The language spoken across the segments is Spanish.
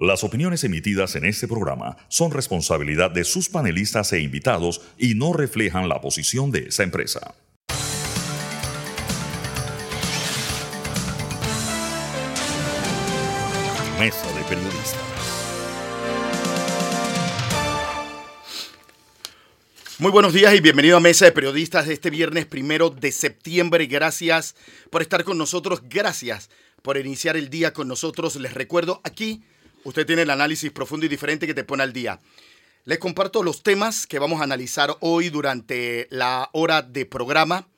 Las opiniones emitidas en este programa son responsabilidad de sus panelistas e invitados y no reflejan la posición de esa empresa. Mesa de Periodistas. Muy buenos días y bienvenido a Mesa de Periodistas de este viernes primero de septiembre. Gracias por estar con nosotros. Gracias por iniciar el día con nosotros. Les recuerdo aquí usted tiene el análisis profundo y diferente que te pone al día. Les comparto los temas que vamos a analizar hoy durante la hora de programa.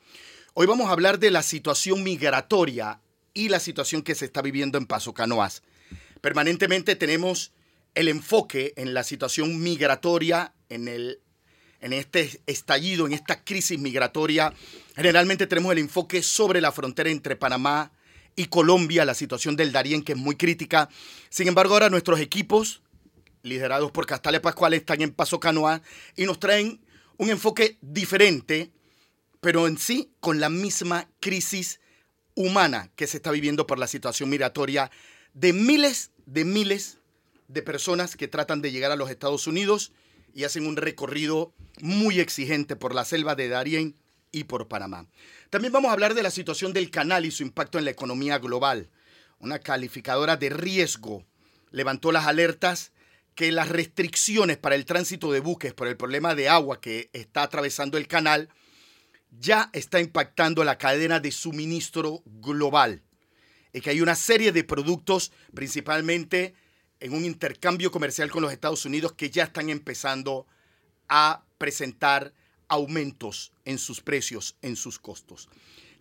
Hoy vamos a hablar de la situación migratoria y la situación que se está viviendo en Paso Canoas. Permanentemente tenemos el enfoque en la situación migratoria, en, el, en este estallido, en esta crisis migratoria. Generalmente tenemos el enfoque sobre la frontera entre Panamá y Colombia, la situación del Darién, que es muy crítica. Sin embargo, ahora nuestros equipos, liderados por Castalia Pascual, están en Paso Canoa y nos traen un enfoque diferente, pero en sí con la misma crisis humana que se está viviendo por la situación migratoria de miles de miles de personas que tratan de llegar a los Estados Unidos y hacen un recorrido muy exigente por la selva de Darién y por Panamá. También vamos a hablar de la situación del canal y su impacto en la economía global. Una calificadora de riesgo levantó las alertas que las restricciones para el tránsito de buques por el problema de agua que está atravesando el canal ya está impactando la cadena de suministro global y que hay una serie de productos, principalmente en un intercambio comercial con los Estados Unidos, que ya están empezando a presentar aumentos en sus precios, en sus costos.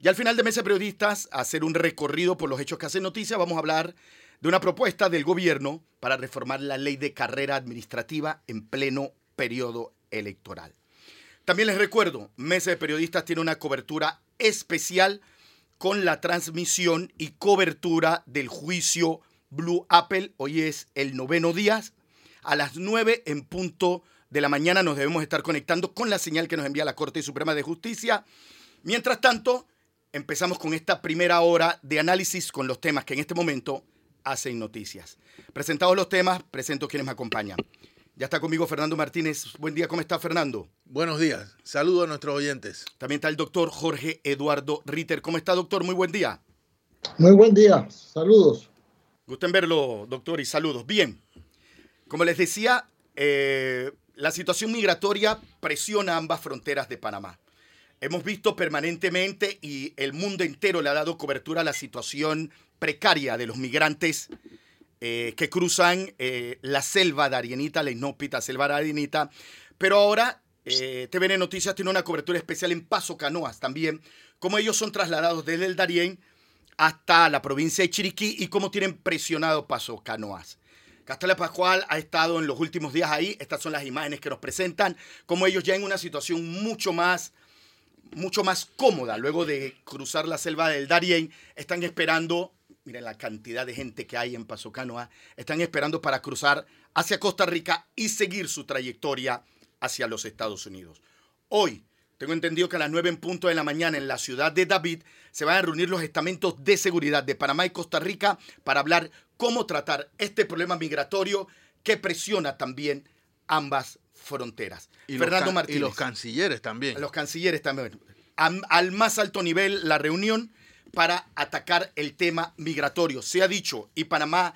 Y al final de Mesa Periodistas, hacer un recorrido por los hechos que hacen noticia, vamos a hablar de una propuesta del gobierno para reformar la ley de carrera administrativa en pleno periodo electoral. También les recuerdo, Mesa de Periodistas tiene una cobertura especial con la transmisión y cobertura del juicio Blue Apple. Hoy es el noveno día, a las nueve en punto de la mañana nos debemos estar conectando con la señal que nos envía la Corte Suprema de Justicia. Mientras tanto, empezamos con esta primera hora de análisis con los temas que en este momento hacen noticias. Presentados los temas, presento quienes me acompañan. Ya está conmigo Fernando Martínez. Buen día, ¿cómo está Fernando? Buenos días. Saludos a nuestros oyentes. También está el doctor Jorge Eduardo Ritter. ¿Cómo está, doctor? Muy buen día. Muy buen día. Saludos. Gusten verlo, doctor, y saludos. Bien. Como les decía, eh, la situación migratoria presiona ambas fronteras de Panamá. Hemos visto permanentemente y el mundo entero le ha dado cobertura a la situación precaria de los migrantes eh, que cruzan eh, la selva de Arienita, la inhóspita selva de Arienita. Pero ahora eh, TVN Noticias tiene una cobertura especial en Paso Canoas también, como ellos son trasladados desde el Darién hasta la provincia de Chiriquí y cómo tienen presionado Paso Canoas. Castalia Pascual ha estado en los últimos días ahí. Estas son las imágenes que nos presentan, como ellos ya en una situación mucho más, mucho más cómoda, luego de cruzar la selva del Darién, están esperando, miren la cantidad de gente que hay en Paso Canoa, están esperando para cruzar hacia Costa Rica y seguir su trayectoria hacia los Estados Unidos. Hoy, tengo entendido que a las 9 en punto de la mañana en la ciudad de David se van a reunir los estamentos de seguridad de Panamá y Costa Rica para hablar cómo tratar este problema migratorio que presiona también ambas fronteras. Y Fernando Martínez. Y los cancilleres también. Los cancilleres también. al más alto nivel la reunión para atacar el tema migratorio. Se ha dicho, y Panamá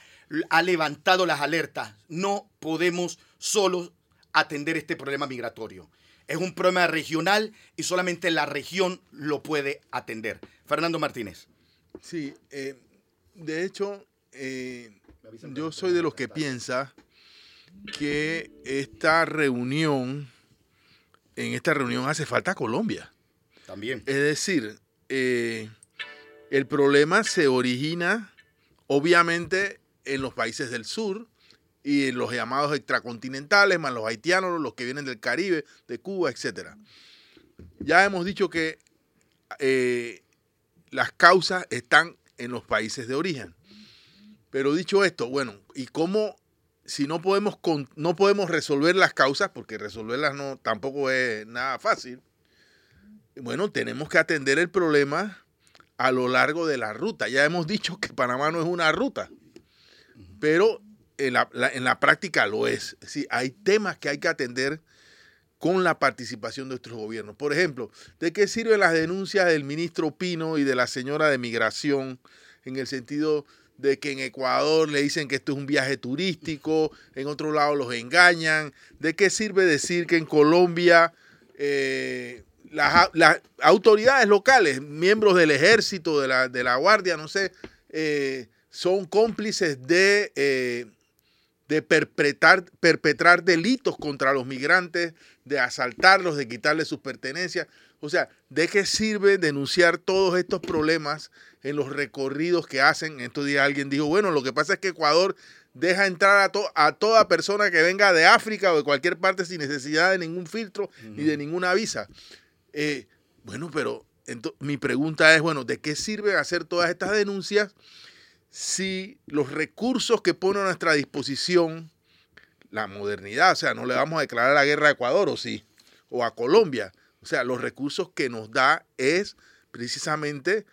ha levantado las alertas, no podemos solo atender este problema migratorio. Es un problema regional y solamente la región lo puede atender. Fernando Martínez. Sí, eh, de hecho, eh, yo soy de los que piensa que esta reunión, en esta reunión hace falta Colombia. También. Es decir, eh, el problema se origina obviamente en los países del sur y en los llamados extracontinentales, más los haitianos, los que vienen del Caribe, de Cuba, etc. Ya hemos dicho que eh, las causas están en los países de origen. Pero dicho esto, bueno, ¿y cómo si no podemos, no podemos resolver las causas, porque resolverlas no, tampoco es nada fácil, bueno, tenemos que atender el problema a lo largo de la ruta. Ya hemos dicho que Panamá no es una ruta, pero en la, en la práctica lo es. Sí, hay temas que hay que atender con la participación de nuestros gobiernos. Por ejemplo, ¿de qué sirven las denuncias del ministro Pino y de la señora de Migración en el sentido de que en Ecuador le dicen que esto es un viaje turístico, en otro lado los engañan? ¿De qué sirve decir que en Colombia eh, las, autoridades locales, miembros del ejército, de la, de la guardia, no sé, eh, son cómplices de, eh, de perpetrar, perpetrar delitos contra los migrantes, de asaltarlos, de quitarles sus pertenencias. O sea, ¿de qué sirve denunciar todos estos problemas en los recorridos que hacen? Estos días alguien dijo, bueno, lo que pasa es que Ecuador deja entrar a, a toda persona que venga de África o de cualquier parte sin necesidad de ningún filtro ni de ninguna visa. Eh, bueno, pero mi pregunta es, bueno, ¿de qué sirve hacer todas estas denuncias si los recursos que pone a nuestra disposición la modernidad, o sea, no le vamos a declarar la guerra a Ecuador o sí, o a Colombia, o sea, los recursos que nos da es precisamente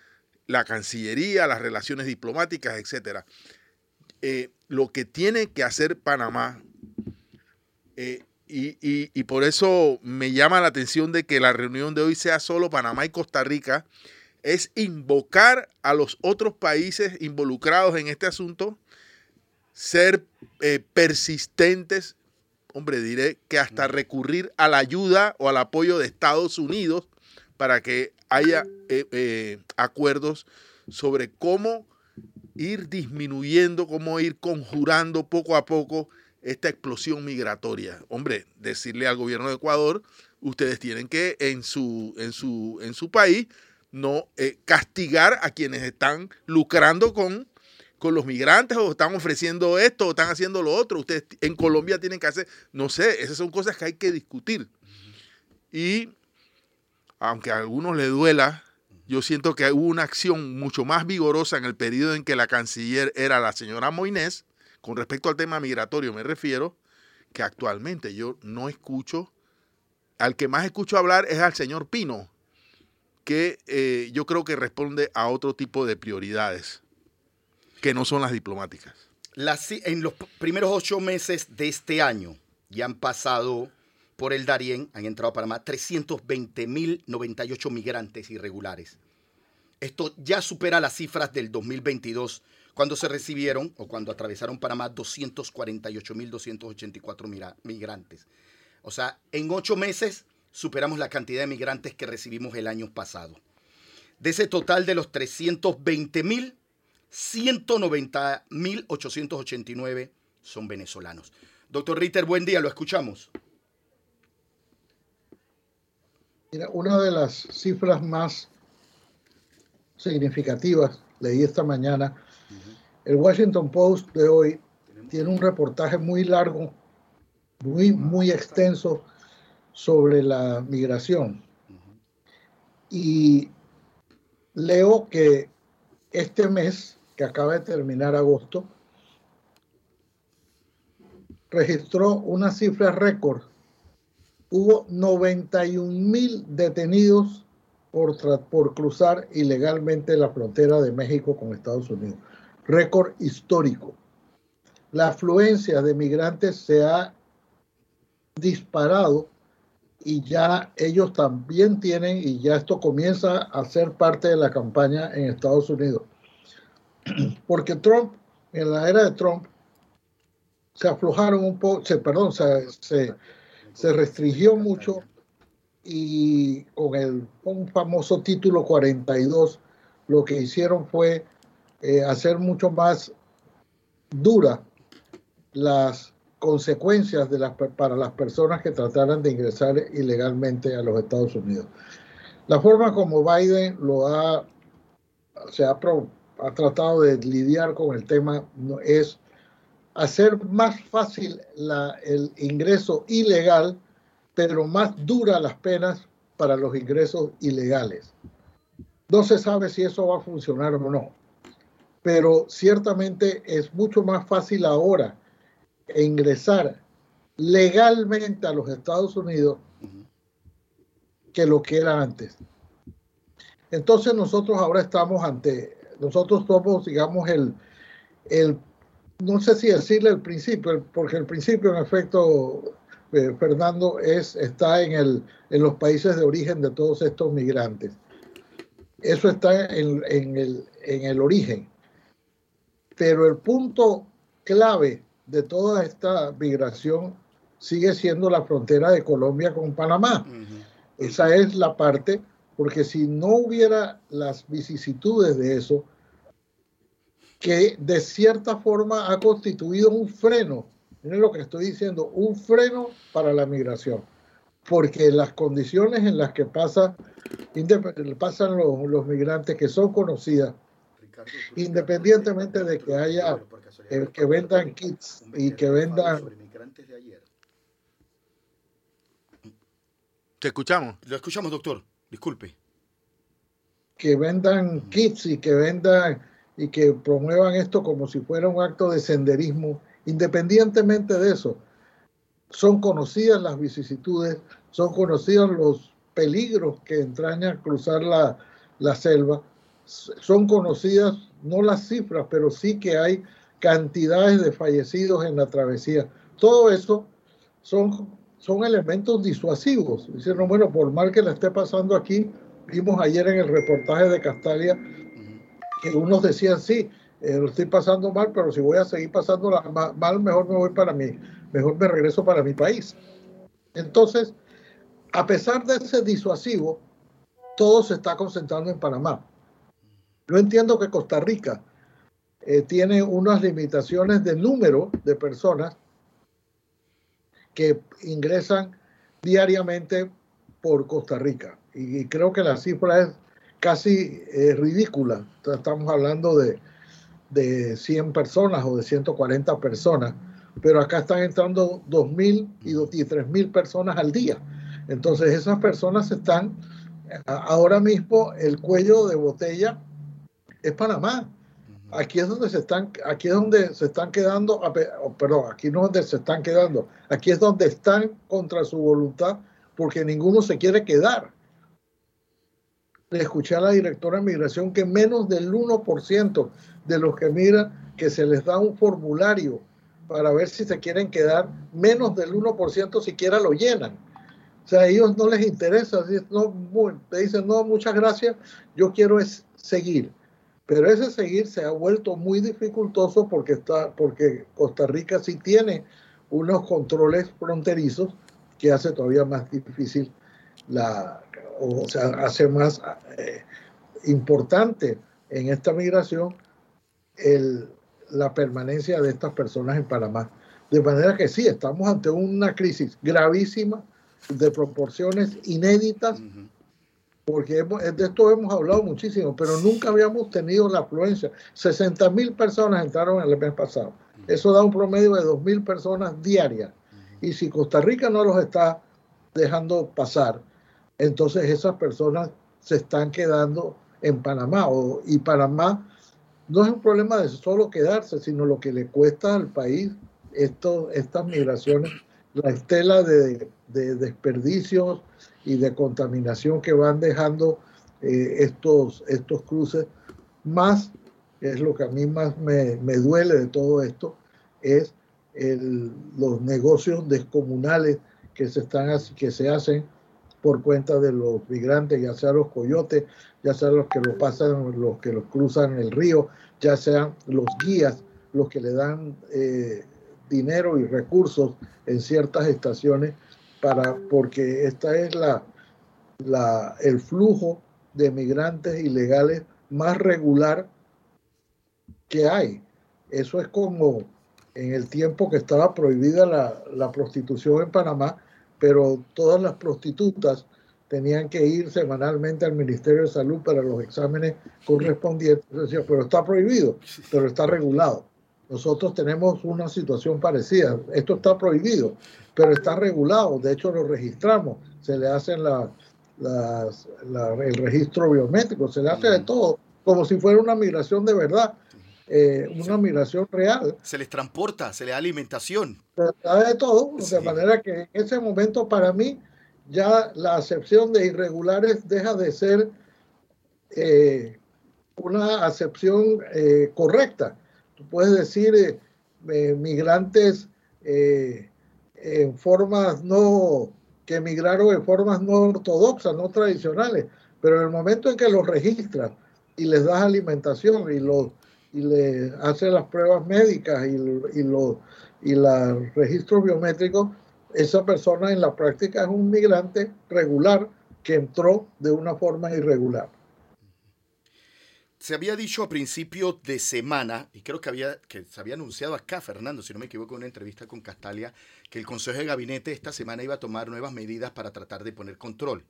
la Cancillería, las relaciones diplomáticas, etc. Eh, lo que tiene que hacer Panamá, eh, y, y, por eso me llama la atención de que la reunión de hoy sea solo Panamá y Costa Rica, es invocar a los otros países involucrados en este asunto, ser eh, persistentes, hombre, diré que hasta recurrir a la ayuda o al apoyo de Estados Unidos para que haya eh, eh, acuerdos sobre cómo ir disminuyendo, cómo ir conjurando poco a poco esta explosión migratoria. Hombre, decirle al gobierno de Ecuador, ustedes tienen que en su, en su, en su país no eh, castigar a quienes están lucrando con, con los migrantes o están ofreciendo esto o están haciendo lo otro. Ustedes en Colombia tienen que hacer, no sé, esas son cosas que hay que discutir. Y aunque a algunos le duela, yo siento que hubo una acción mucho más vigorosa en el periodo en que la canciller era la señora Moines, con respecto al tema migratorio me refiero, que actualmente yo no escucho, al que más escucho hablar es al señor Pino, que eh, yo creo que responde a otro tipo de prioridades que no son las diplomáticas. en los primeros ocho meses de este año ya han pasado por el Darién, han entrado a Panamá 320.098 migrantes irregulares. Esto ya supera las cifras del 2022, cuando se recibieron o cuando atravesaron Panamá 248.284 migrantes. O sea, en ocho meses superamos la cantidad de migrantes que recibimos el año pasado. De ese total de los 320 mil, 190.889 son venezolanos. Doctor Ritter, buen día, lo escuchamos. Mira, una de las cifras más significativas, leí esta mañana, el Washington Post de hoy tiene un reportaje muy largo, muy, muy extenso sobre la migración. Y leo que este mes, que acaba de terminar agosto, registró una cifra récord. Hubo 91 mil detenidos por, por cruzar ilegalmente la frontera de México con Estados Unidos. Récord histórico. La afluencia de migrantes se ha disparado y ya ellos también tienen, y ya esto comienza a ser parte de la campaña en Estados Unidos. Porque Trump, en la era de Trump, se aflojaron un poco, se, perdón, se, se, restringió mucho y con el un famoso título 42 lo que hicieron fue eh, hacer mucho más dura las consecuencias de las, para las personas que trataran de ingresar ilegalmente a los Estados Unidos. La forma como Biden lo ha, se ha, ha tratado de lidiar con el tema es hacer más fácil la, el ingreso ilegal, pero más dura las penas para los ingresos ilegales. No se sabe si eso va a funcionar o no, pero ciertamente es mucho más fácil ahora ingresar legalmente a los Estados Unidos que lo que era antes. Entonces nosotros ahora estamos ante, nosotros somos, digamos, el, el no sé si decirle el principio, porque el principio en efecto, eh, Fernando, es, está en, el, en los países de origen de todos estos migrantes. Eso está en, en, el, en el origen. Pero el punto clave de toda esta migración sigue siendo la frontera de Colombia con Panamá. Esa es la parte, porque si no hubiera las vicisitudes de eso, que de cierta forma ha constituido un freno, miren lo que estoy diciendo, un freno para la migración, porque las condiciones en las que pasa, pasan los, los migrantes que son conocidas, independientemente de que haya el que vendan kits y que vendan Te escuchamos. Lo escuchamos, doctor. Disculpe. Que vendan kits y que vendan y que promuevan esto como si fuera un acto de senderismo. Independientemente de eso, son conocidas las vicisitudes, son conocidos los peligros que entraña cruzar la, la selva, son conocidas no las cifras, pero sí que hay cantidades de fallecidos en la travesía. Todo eso son son elementos disuasivos. Dicen, bueno, por mal que le esté pasando aquí, vimos ayer en el reportaje de Castalia que unos decían, sí, eh, lo estoy pasando mal, pero si voy a seguir pasando mal, mejor me voy para mí, mejor me regreso para mi país. Entonces, a pesar de ese disuasivo, todo se está concentrando en Panamá. Yo entiendo que Costa Rica eh, tiene unas limitaciones de número de personas que ingresan diariamente por Costa Rica. Y, creo que la cifra es casi eh, ridícula. Estamos hablando de, de 100 personas o de 140 personas, pero acá están entrando 2.000 y 3.000 personas al día. Entonces esas personas están, ahora mismo el cuello de botella es Panamá. Aquí es donde se están, aquí es donde se están quedando, perdón, aquí no es donde se están quedando, aquí es donde están contra su voluntad porque ninguno se quiere quedar. Le escuché a la directora de migración que menos del 1% de los que miran que se les da un formulario para ver si se quieren quedar, menos del 1% siquiera lo llenan. O sea, a ellos no les interesa, te dicen, no, muchas gracias, yo quiero es seguir. Pero ese seguir se ha vuelto muy dificultoso porque, está, porque Costa Rica sí tiene unos controles fronterizos que hace todavía más difícil la, o sea, hace más eh, importante en esta migración el, la permanencia de estas personas en Panamá. De manera que sí, estamos ante una crisis gravísima de proporciones inéditas porque de esto hemos hablado muchísimo, pero nunca habíamos tenido la afluencia. 60 mil personas entraron el mes pasado. Eso da un promedio de 2 mil personas diarias. Y si Costa Rica no los está dejando pasar, entonces esas personas se están quedando en Panamá. y Panamá no es un problema de solo quedarse, sino lo que le cuesta al país esto, estas migraciones, la estela de, de desperdicios, y de contaminación que van dejando eh, estos, estos cruces. Más, es lo que a mí más me, me duele de todo esto, es el, los negocios descomunales que se, están, que se hacen por cuenta de los migrantes, ya sean los coyotes, ya sean los que lo pasan, los que los cruzan el río, ya sean los guías, los que le dan eh, dinero y recursos en ciertas estaciones para, porque esta es la, la, el flujo de migrantes ilegales más regular que hay. Eso es como en el tiempo que estaba prohibida la, la prostitución en Panamá, pero todas las prostitutas tenían que ir semanalmente al Ministerio de Salud para los exámenes correspondientes. Decía, pero está prohibido, pero está regulado. Nosotros tenemos una situación parecida. Esto está prohibido, pero está regulado. De hecho, lo registramos. Se le hacen la, el registro biométrico, se le hace de todo, como si fuera una migración de verdad. Eh, una migración real. Se les transporta, se le da alimentación. Se da de todo, de manera que en ese momento para mí ya la acepción de irregulares deja de ser eh, una acepción eh, correcta Tú puedes decir, migrantes en formas no, que emigraron en formas no ortodoxas, no tradicionales, pero en el momento en que los registras y les das alimentación y los y le haces las pruebas médicas y, y los y registros biométricos, esa persona en la práctica es un migrante regular que entró de una forma irregular. Se había dicho a principio de semana, y creo que, había, que se había anunciado acá, Fernando, si no me equivoco, en una entrevista con Castalia, que el Consejo de Gabinete esta semana iba a tomar nuevas medidas para tratar de poner control.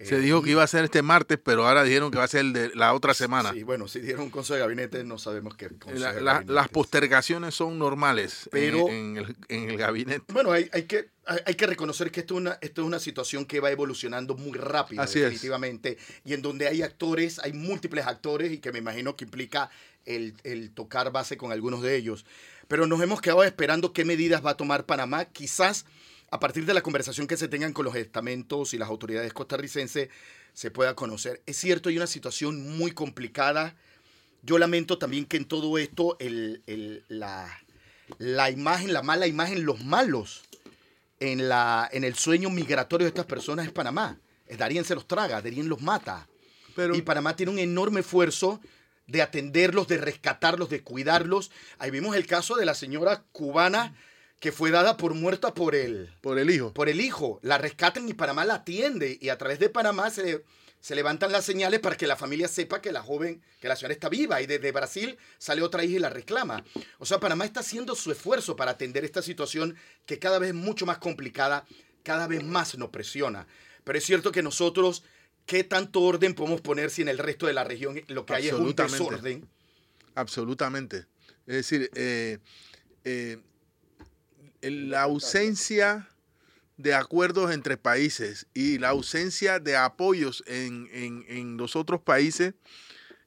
Se dijo que iba a ser este martes, pero ahora dijeron que va a ser el de la otra semana. Sí, bueno, si dieron un consejo de gabinete, no sabemos qué consejo Las postergaciones son normales pero, en, el, gabinete. Bueno, hay, hay que, hay, que reconocer que esto es, una, esto es una situación que va evolucionando muy rápido, definitivamente, y en donde hay actores, hay múltiples actores, y que me imagino que implica el, el tocar base con algunos de ellos. Pero nos hemos quedado esperando qué medidas va a tomar Panamá, quizás a partir de la conversación que se tengan con los estamentos y las autoridades costarricenses, se pueda conocer. Es cierto, hay una situación muy complicada. Yo lamento también que en todo esto la, la, imagen, la mala imagen, los malos en, la, en el sueño migratorio de estas personas es Panamá. Darien se los traga, Darien los mata. Pero, y Panamá tiene un enorme esfuerzo de atenderlos, de rescatarlos, de cuidarlos. Ahí vimos el caso de la señora cubana que fue dada por muerta por el... Por el hijo. Por el hijo. La rescatan y Panamá la atiende. Y a través de Panamá se, se levantan las señales para que la familia sepa que la joven, que la señora está viva. Y desde Brasil sale otra hija y la reclama. O sea, Panamá está haciendo su esfuerzo para atender esta situación que cada vez es mucho más complicada, cada vez más nos presiona. Pero es cierto que nosotros, ¿qué tanto orden podemos poner si en el resto de la región lo que hay es un desorden? Absolutamente. Es decir, eh, eh, la ausencia de acuerdos entre países y la ausencia de apoyos en, los otros países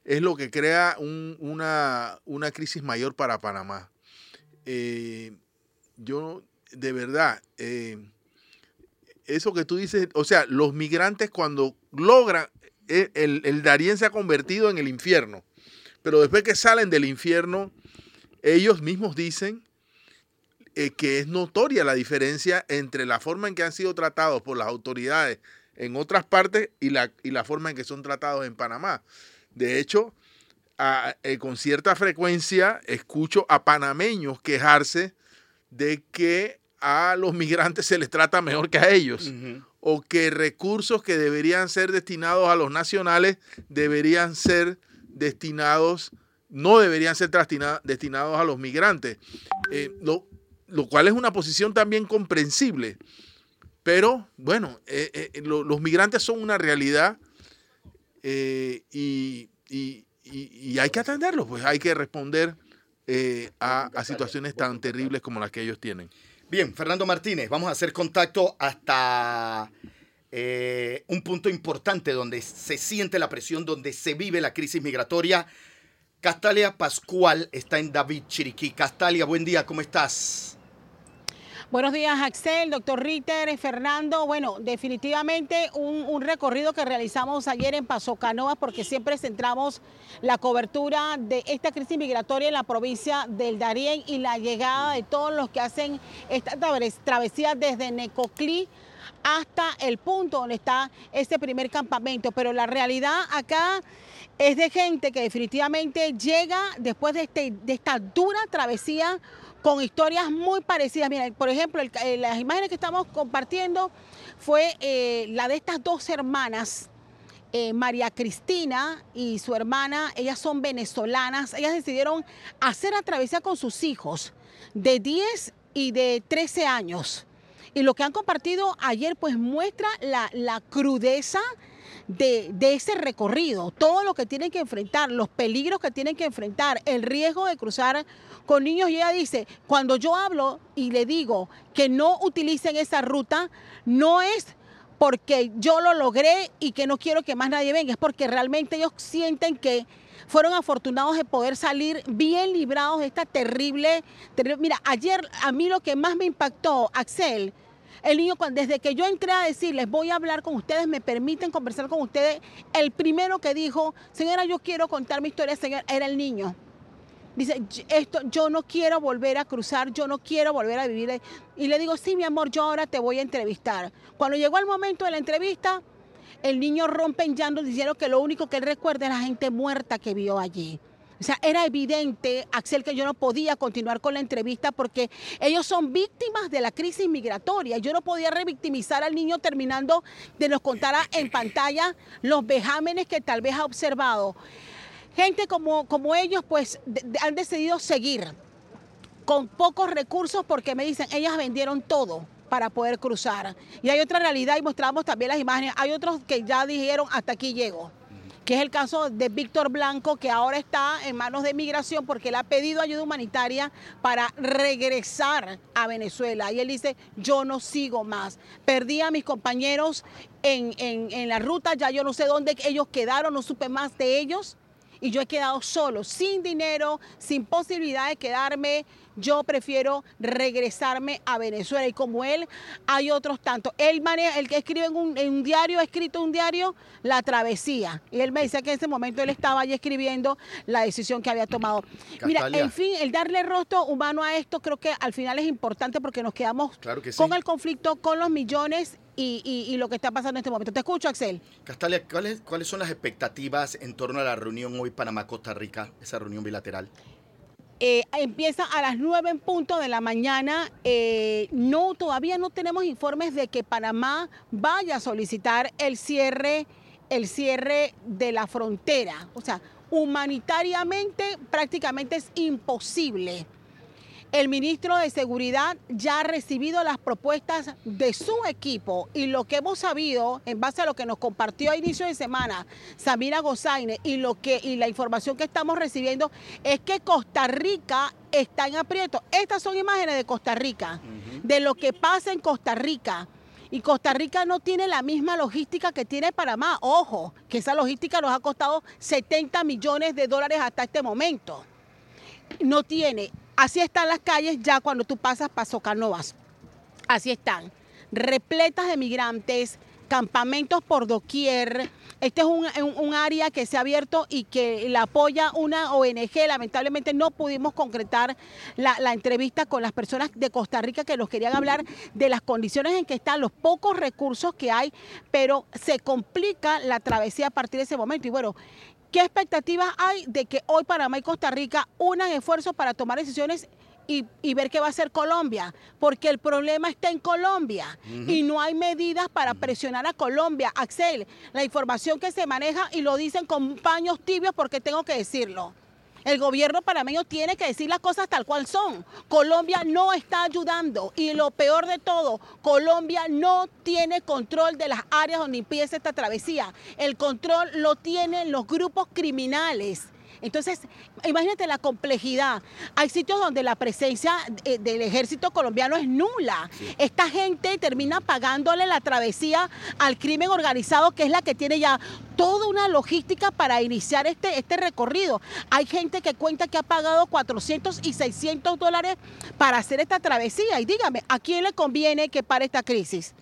es lo que crea una, crisis mayor para Panamá. Eh, yo, de verdad, eh, eso que tú dices, o sea, los migrantes cuando logran, eh, el, el Darién se ha convertido en el infierno, pero después que salen del infierno, ellos mismos dicen eh, que es notoria la diferencia entre la forma en que han sido tratados por las autoridades en otras partes y la, y la forma en que son tratados en Panamá. De hecho, eh, con cierta frecuencia escucho a panameños quejarse de que a los migrantes se les trata mejor que a ellos. O que recursos que deberían ser destinados a los nacionales deberían ser destinados, no deberían ser destinados a los migrantes. Eh, lo cual es una posición también comprensible. Pero bueno, eh, eh, los migrantes son una realidad eh, y, hay que atenderlos, pues hay que responder a, a, situaciones tan terribles como las que ellos tienen. Bien, Fernando Martínez, vamos a hacer contacto hasta un punto importante donde se siente la presión, donde se vive la crisis migratoria. Castalia Pascual está en David Chiriquí. Castalia, buen día, ¿cómo estás? Buenos días, Axel, doctor Ritter, Fernando. Bueno, definitivamente un, recorrido que realizamos ayer en Paso Canoas porque siempre centramos la cobertura de esta crisis migratoria en la provincia del Darién y la llegada de todos los que hacen esta travesía desde Necoclí hasta el punto donde está este primer campamento. Pero la realidad acá es de gente que definitivamente llega después de, este, de esta dura travesía con historias muy parecidas. Mira, por ejemplo, eh, las imágenes que estamos compartiendo fue eh, la de estas dos hermanas. Eh, María Cristina y su hermana, ellas son venezolanas, ellas decidieron hacer la con sus hijos de 10 y de 13 años. Y lo que han compartido ayer pues muestra la, la crudeza de, de, ese recorrido, todo lo que tienen que enfrentar, los peligros que tienen que enfrentar, el riesgo de cruzar con niños y ella dice, cuando yo hablo y le digo que no utilicen esa ruta, no es porque yo lo logré y que no quiero que más nadie venga, es porque realmente ellos sienten que fueron afortunados de poder salir bien librados de esta terrible, terrible. Mira, ayer a mí lo que más me impactó, Axel, el niño, desde que yo entré a decirles, voy a hablar con ustedes, me permiten conversar con ustedes, el primero que dijo, señora, yo quiero contar mi historia, era el niño Dice, esto, yo no quiero volver a cruzar, yo no quiero volver a vivir. Y le digo, sí, mi amor, yo ahora te voy a entrevistar. Cuando llegó el momento de la entrevista, el niño rompe en llanto diciendo que lo único que él recuerda es la gente muerta que vio allí. O sea, era evidente, Axel, que yo no podía continuar con la entrevista porque ellos son víctimas de la crisis migratoria. Yo no podía revictimizar al niño terminando de nos contar en pantalla los vejámenes que tal vez ha observado. Gente como, como ellos, pues, han decidido seguir con pocos recursos porque me dicen, ellas vendieron todo para poder cruzar. Y hay otra realidad y mostramos también las imágenes. Hay otros que ya dijeron, hasta aquí llego que es el caso de Víctor Blanco, que ahora está en manos de migración porque él ha pedido ayuda humanitaria para regresar a Venezuela. Y él dice, yo no sigo más. Perdí a mis compañeros en, en la ruta, ya yo no sé dónde ellos quedaron, no supe más de ellos. Y yo he quedado solo, sin dinero, sin posibilidad de quedarme yo prefiero regresarme a Venezuela. Y como él, hay otros tantos. Él maneja, el que escribe en un, diario, ha escrito un diario, La Travesía. Y él me dice que en ese momento él estaba ahí escribiendo la decisión que había tomado. Mira, en fin, el darle rostro humano a esto creo que al final es importante porque nos quedamos con el conflicto, con los millones y, lo que está pasando en este momento. Te escucho, Axel. Castalia, ¿cuáles, ¿cuáles son las expectativas en torno a la reunión hoy Panamá-Costa Rica, esa reunión bilateral? Eh, empieza a las 9 en punto de la mañana. Eh, no, todavía no tenemos informes de que Panamá vaya a solicitar el cierre, el cierre de la frontera. O sea, humanitariamente prácticamente es imposible el ministro de Seguridad ya ha recibido las propuestas de su equipo y lo que hemos sabido en base a lo que nos compartió a inicio de semana Samira Gozaine y, lo que, y la información que estamos recibiendo es que Costa Rica está en aprieto. Estas son imágenes de Costa Rica, de lo que pasa en Costa Rica. Y Costa Rica no tiene la misma logística que tiene Panamá. Ojo, que esa logística nos ha costado 70 millones de dólares hasta este momento. No tiene Así están las calles ya cuando tú pasas Paso Canovas. Así están, repletas de migrantes, campamentos por doquier. Este es un, área que se ha abierto y que la apoya una ONG. Lamentablemente no pudimos concretar la, la, entrevista con las personas de Costa Rica que nos querían hablar de las condiciones en que están, los pocos recursos que hay, pero se complica la travesía a partir de ese momento. Y bueno, ¿Qué expectativas hay de que hoy Panamá y Costa Rica unan esfuerzos para tomar decisiones y, ver qué va a hacer Colombia? Porque el problema está en Colombia y no hay medidas para presionar a Colombia. Axel, la información que se maneja y lo dicen con paños tibios porque tengo que decirlo. El gobierno panameño tiene que decir las cosas tal cual son. Colombia no está ayudando y lo peor de todo, Colombia no tiene control de las áreas donde empieza esta travesía. El control lo tienen los grupos criminales entonces, imagínate la complejidad. Hay sitios donde la presencia eh, del ejército colombiano es nula. Esta gente termina pagándole la travesía al crimen organizado, que es la que tiene ya toda una logística para iniciar este, este recorrido. Hay gente que cuenta que ha pagado 400 y 600 dólares para hacer esta travesía. Y dígame, ¿a quién le conviene que pare esta crisis?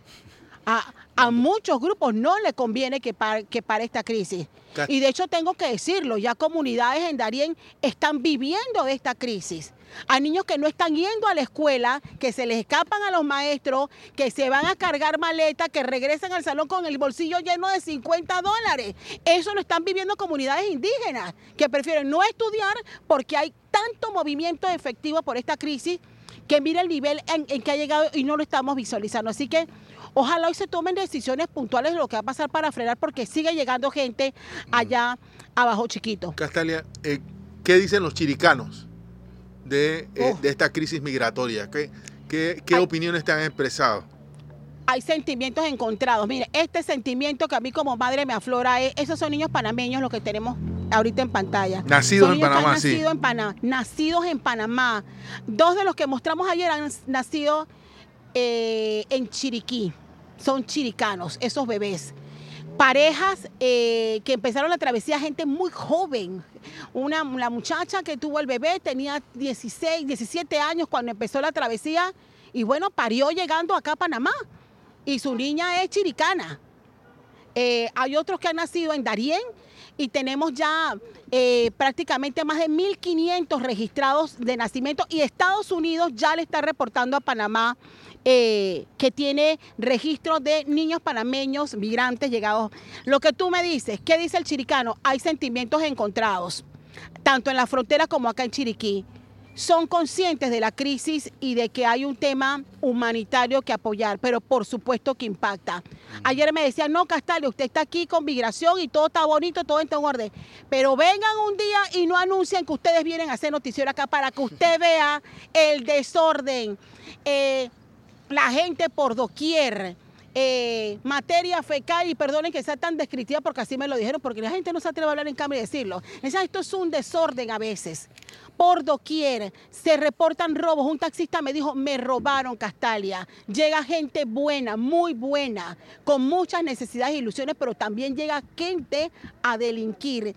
A, muchos grupos no le conviene que pare, que pare esta crisis. Y de hecho tengo que decirlo, ya comunidades en Darien están viviendo de esta crisis. Hay niños que no están yendo a la escuela, que se les escapan a los maestros, que se van a cargar maletas, que regresan al salón con el bolsillo lleno de 50 dólares. Eso lo están viviendo comunidades indígenas, que prefieren no estudiar porque hay tanto movimiento efectivo por esta crisis que mira el nivel en, en que ha llegado y no lo estamos visualizando. Así que Ojalá hoy se tomen decisiones puntuales de lo que va a pasar para frenar, porque sigue llegando gente allá abajo chiquito. Castalia, eh, ¿qué dicen los chiricanos de, eh, esta crisis migratoria? ¿Qué, qué, opiniones te han expresado? hay sentimientos encontrados. Mire, este sentimiento que a mí como madre me aflora es, esos son niños panameños los que tenemos ahorita en pantalla. Nacidos en Panamá, sí. en Panamá, nacidos en Panamá. Dos de los que mostramos ayer han nacido eh, en Chiriquí son chiricanos, esos bebés. Parejas eh, que empezaron la travesía, gente muy joven. Una, la muchacha que tuvo el bebé tenía 16, 17 años cuando empezó la travesía y bueno, parió llegando acá a Panamá y su niña es chiricana. Eh, hay otros que han nacido en Darién y tenemos ya eh, prácticamente más de 1.500 registrados de nacimiento y Estados Unidos ya le está reportando a Panamá eh, que tiene registro de niños panameños migrantes llegados. Lo que tú me dices, ¿qué dice el chiricano? Hay sentimientos encontrados, tanto en la frontera como acá en Chiriquí son conscientes de la crisis y de que hay un tema humanitario que apoyar, pero por supuesto que impacta. Ayer me decían, no, Castalio, usted está aquí con migración y todo está bonito, todo está en orden, pero vengan un día y no anuncien que ustedes vienen a hacer noticiero acá para que usted vea el desorden, eh, la gente por doquier. Eh, materia fecal, y perdonen que sea tan descriptiva porque así me lo dijeron, porque la gente no se atreve a hablar en cámara y decirlo. Esto es un desorden a veces por doquier se reportan robos. Un taxista me dijo, me robaron Castalia. Llega gente buena, muy buena, con muchas necesidades e ilusiones, pero también llega gente a delinquir.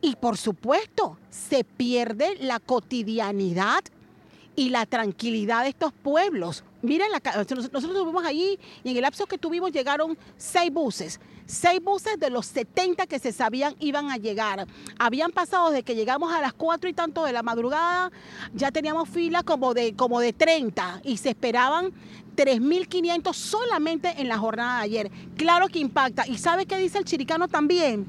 Y por supuesto, se pierde la cotidianidad y la tranquilidad de estos pueblos. Miren, nosotros estuvimos allí y en el lapso que tuvimos llegaron seis buses. Seis buses de los 70 que se sabían iban a llegar. Habían pasado desde que llegamos a las cuatro y tanto de la madrugada, ya teníamos fila como de, como de 30 y se esperaban 3.500 solamente en la jornada de ayer. Claro que impacta. ¿Y sabe qué dice el chiricano también?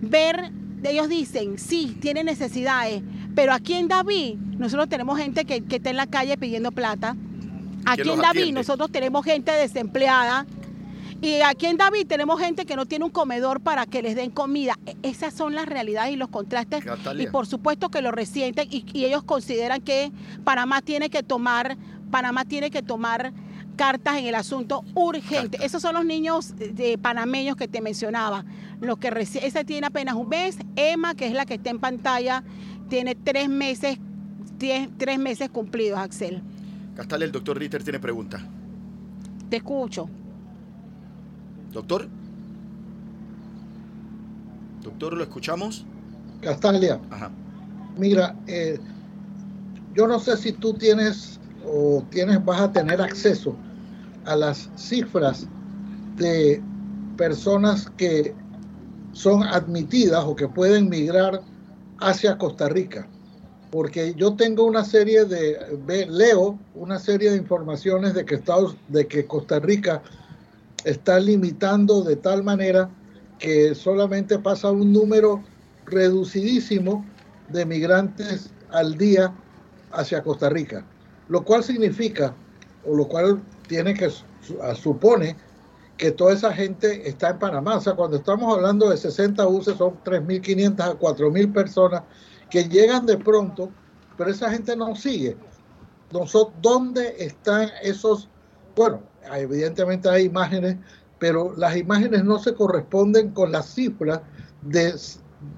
Ver, ellos dicen, sí, tiene necesidades, pero aquí en David nosotros tenemos gente que, está en la calle pidiendo plata. Aquí en David nosotros tenemos gente desempleada y aquí en David tenemos gente que no tiene un comedor para que les den comida. E, esas son las realidades y los contrastes. Y por supuesto que lo resienten y, ellos consideran que Panamá tiene que tomar, Panamá tiene que tomar cartas en el asunto urgente. Esos son los niños de panameños que te mencionaba. Los que ese tiene apenas un mes. Emma, que es la que está en pantalla, tiene tres meses, tres meses cumplidos, Axel. Castalia, el doctor Ritter tiene pregunta. Te escucho. Doctor. Doctor, ¿lo escuchamos? Castalia. Ajá. Mira, eh, yo no sé si tú tienes o tienes, vas a tener acceso a las cifras de personas que son admitidas o que pueden migrar hacia Costa Rica. Porque yo tengo una serie de, leo una serie de informaciones de que, Estados, de que Costa Rica está limitando de tal manera que solamente pasa un número reducidísimo de migrantes al día hacia Costa Rica, lo cual significa, o lo cual tiene que supone que toda esa gente está en Panamá. O sea, cuando estamos hablando de 60 buses, son 3.500 a 4.000 personas que llegan de pronto, pero esa gente no sigue. Nosotros, ¿Dónde están esos? Bueno, evidentemente hay imágenes, pero las imágenes no se corresponden con las cifras de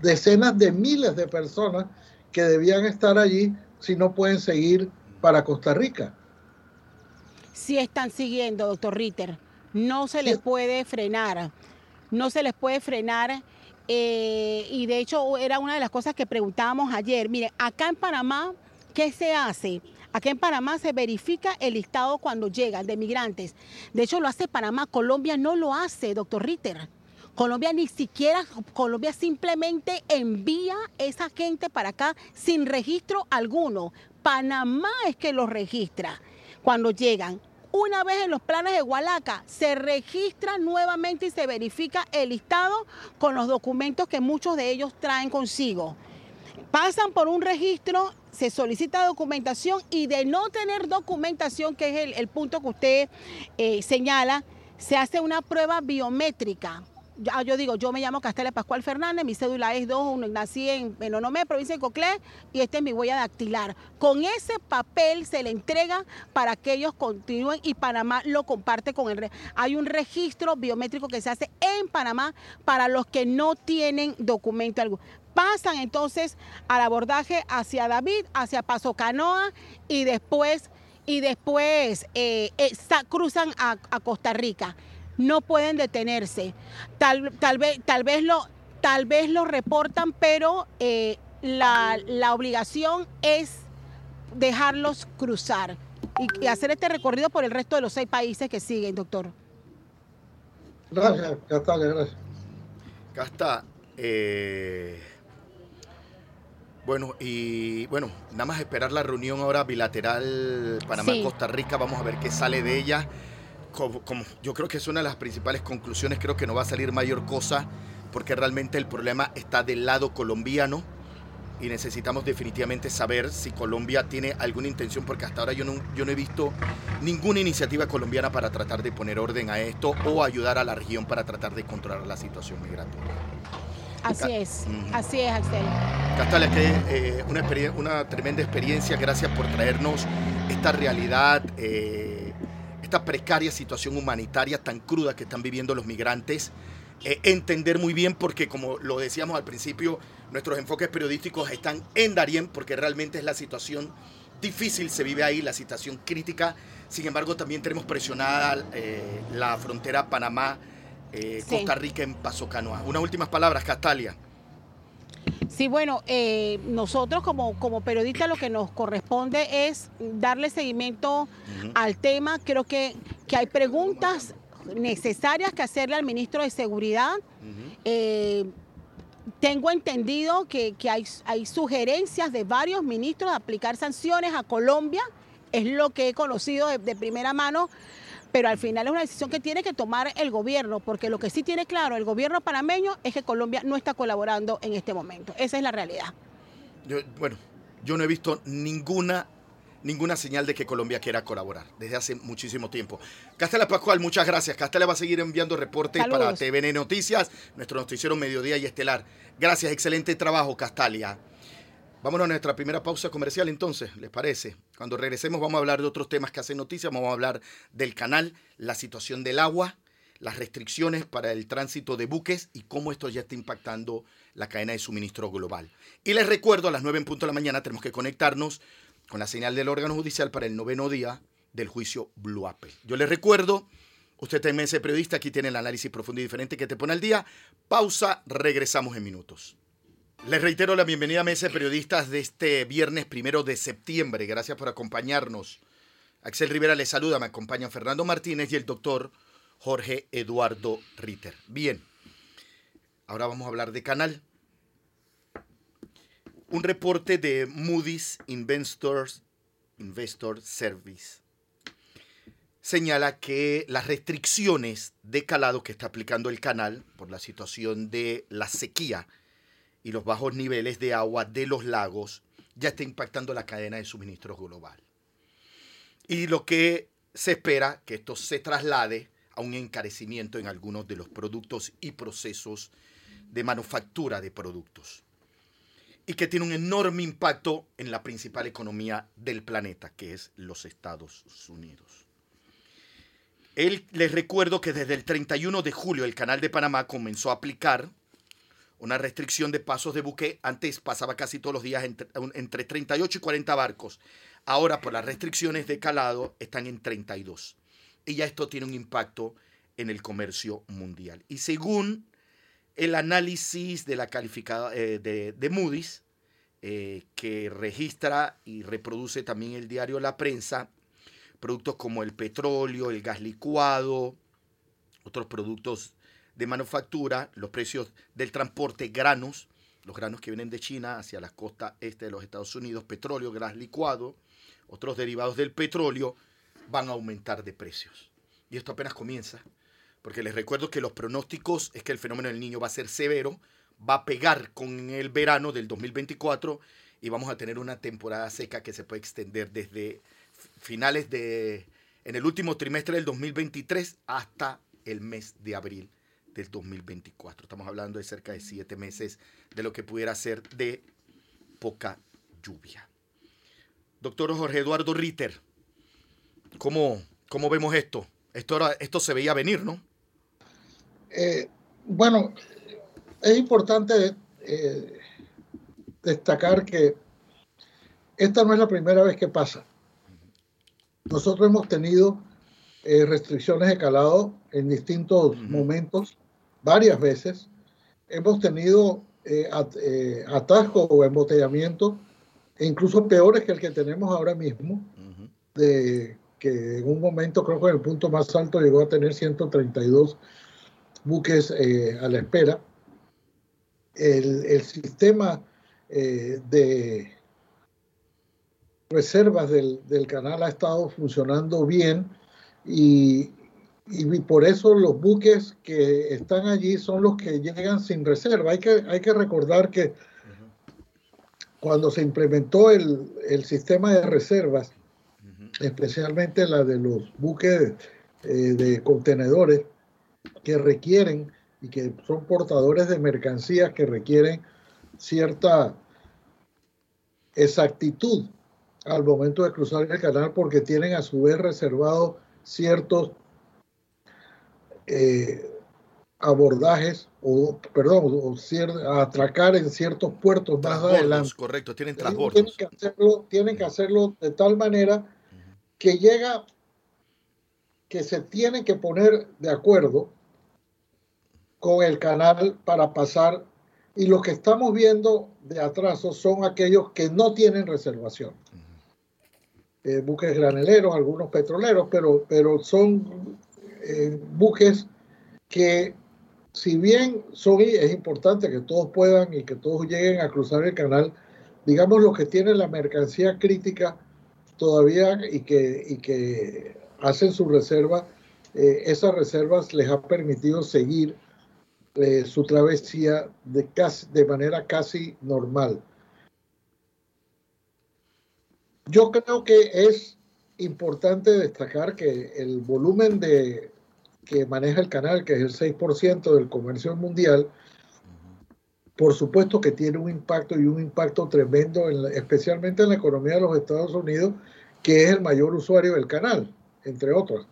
decenas de miles de personas que debían estar allí si no pueden seguir para Costa Rica. Sí están siguiendo, doctor Ritter. No se les puede frenar. No se les puede frenar. Eh, y de hecho era una de las cosas que preguntábamos ayer. Mire, acá en Panamá, ¿qué se hace? Aquí en Panamá se verifica el listado cuando llegan de migrantes. De hecho, lo hace Panamá. Colombia no lo hace, doctor Ritter. Colombia ni siquiera, Colombia simplemente envía esa gente para acá sin registro alguno. Panamá es que los registra cuando llegan. Una vez en los planes de Hualaca, se registra nuevamente y se verifica el listado con los documentos que muchos de ellos traen consigo. Pasan por un registro se solicita documentación y de no tener documentación, que es el, punto que usted eh, señala, se hace una prueba biométrica. Yo digo, yo me llamo Castelia Pascual Fernández, mi cédula es 2, nací en, en provincia de Coclé, y esta es mi huella dactilar. Con ese papel se le entrega para que ellos continúen y Panamá lo comparte con el... Hay un registro biométrico que se hace en Panamá para los que no tienen documento alguno pasan entonces al abordaje hacia David, hacia Paso Canoa y después, y después eh, eh, cruzan a, Costa Rica. No pueden detenerse. Tal, tal, vez, tal, vez, lo, tal vez lo reportan, pero eh, la, obligación es dejarlos cruzar y hacer este recorrido por el resto de los seis países que siguen, doctor. Gracias, Castalia, gracias. Casta, eh, bueno, y bueno, nada más esperar la reunión ahora bilateral Panamá-Costa Rica, vamos a ver qué sale de ella. Como, como, yo creo que es una de las principales conclusiones, creo que no va a salir mayor cosa, porque realmente el problema está del lado colombiano y necesitamos definitivamente saber si Colombia tiene alguna intención, porque hasta ahora yo no, yo no he visto ninguna iniciativa colombiana para tratar de poner orden a esto o ayudar a la región para tratar de controlar la situación migratoria. Así es, así es, Axel. Castalia, que eh, una, una tremenda experiencia. Gracias por traernos esta realidad, eh, esta precaria situación humanitaria tan cruda que están viviendo los migrantes. Eh, entender muy bien, porque como lo decíamos al principio, nuestros enfoques periodísticos están en Darien, porque realmente es la situación difícil, se vive ahí, la situación crítica. Sin embargo, también tenemos presionada la frontera Panamá eh, Costa Rica en Paso Canoa. Unas últimas palabras, Castalia. Sí, bueno, eh, nosotros como, como periodistas lo que nos corresponde es darle seguimiento al tema. Creo que, que hay preguntas necesarias que hacerle al ministro de Seguridad. Eh, tengo entendido que, hay, hay, sugerencias de varios ministros de aplicar sanciones a Colombia. Es lo que he conocido de primera mano pero al final es una decisión que tiene que tomar el gobierno, porque lo que sí tiene claro el gobierno panameño es que Colombia no está colaborando en este momento. Esa es la realidad. bueno, yo no he visto ninguna ninguna señal de que Colombia quiera colaborar desde hace muchísimo tiempo. Castela Pascual, muchas gracias. Castela va a seguir enviando reportes para TVN Noticias, nuestro noticiero Mediodía y Estelar. Gracias, excelente trabajo, Castalia. Vámonos a nuestra primera pausa comercial entonces, ¿les parece? Cuando regresemos vamos a hablar de otros temas que hacen noticias, vamos a hablar del canal, la situación del agua, las restricciones para el tránsito de buques y cómo esto ya está impactando la cadena de suministro global. Y les recuerdo, a las 9 en punto de la mañana tenemos que conectarnos con la señal del órgano judicial para el noveno día del juicio Blue. Yo les recuerdo, usted también es periodista, aquí tiene el análisis profundo y diferente que te pone al día. Pausa, regresamos en minutos. Les reitero la bienvenida a Mesa de Periodistas de este viernes primero de septiembre. Gracias por acompañarnos. Axel Rivera les saluda, me acompañan Fernando Martínez y el doctor Jorge Eduardo Ritter. Bien, ahora vamos a hablar de canal. Un reporte de Moody's Investors Investor Service señala que las restricciones de calado que está aplicando el canal por la situación de la sequía y los bajos niveles de agua de los lagos ya está impactando la cadena de suministro global. Y lo que se espera que esto se traslade a un encarecimiento en algunos de los productos y procesos de manufactura de productos. Y que tiene un enorme impacto en la principal economía del planeta, que es los Estados Unidos. Él, les recuerdo que desde el 31 de julio el Canal de Panamá comenzó a aplicar una restricción de pasos de buque. Antes pasaba casi todos los días entre, 38 y 40 barcos. Ahora, por las restricciones de calado, están en 32. Y ya esto tiene un impacto en el comercio mundial. Y según el análisis de la calificada eh, de, Moody's, eh, que registra y reproduce también el diario La Prensa, productos como el petróleo, el gas licuado, otros productos de manufactura, los precios del transporte, granos, los granos que vienen de China hacia la costa este de los Estados Unidos, petróleo, gas licuado, otros derivados del petróleo, van a aumentar de precios. Y esto apenas comienza, porque les recuerdo que los pronósticos es que el fenómeno del niño va a ser severo, va a pegar con el verano del 2024 y vamos a tener una temporada seca que se puede extender desde finales de, en el último trimestre del 2023 hasta el mes de abril del 2024. Estamos hablando de cerca de siete meses de lo que pudiera ser de poca lluvia. Doctor Jorge Eduardo Ritter, ¿cómo, cómo vemos esto? esto? Esto se veía venir, ¿no? Eh, bueno, es importante eh, destacar que esta no es la primera vez que pasa. Nosotros hemos tenido eh, restricciones de calado en distintos momentos varias veces. Hemos tenido eh, eh, atascos o embotellamiento, e incluso peores que el que tenemos ahora mismo, de que en un momento creo que el punto más alto llegó a tener 132 buques eh, a la espera. El, sistema eh, de reservas del, canal ha estado funcionando bien y, por eso los buques que están allí son los que llegan sin reserva. Hay que, hay que recordar que cuando se implementó el, el sistema de reservas, especialmente la de los buques eh, de contenedores que requieren y que son portadores de mercancías que requieren cierta exactitud al momento de cruzar el canal porque tienen a su vez reservados ciertos eh, abordajes o, perdón, o atracar en ciertos puertos más adelante. Correcto, tienen Tienen que, hacerlo, tienen que hacerlo de tal manera que llega, que se tiene que poner de acuerdo con el canal para pasar y los que estamos viendo de atraso son aquellos que no tienen reservación. Eh, buques graneleros, algunos petroleros, pero, pero son eh, buques que si bien son, es importante que todos puedan y que todos lleguen a cruzar el canal, digamos los que tienen la mercancía crítica todavía y que, y que hacen su reserva, eh, esas reservas les ha permitido seguir eh, su travesía de, casi, de manera casi normal. Yo creo que es importante destacar que el volumen de, que maneja el canal, que es el 6% del comercio mundial, por supuesto que tiene un impacto y un impacto tremendo, especialmente en la economía de los Estados Unidos, que es el mayor usuario del canal, entre otras.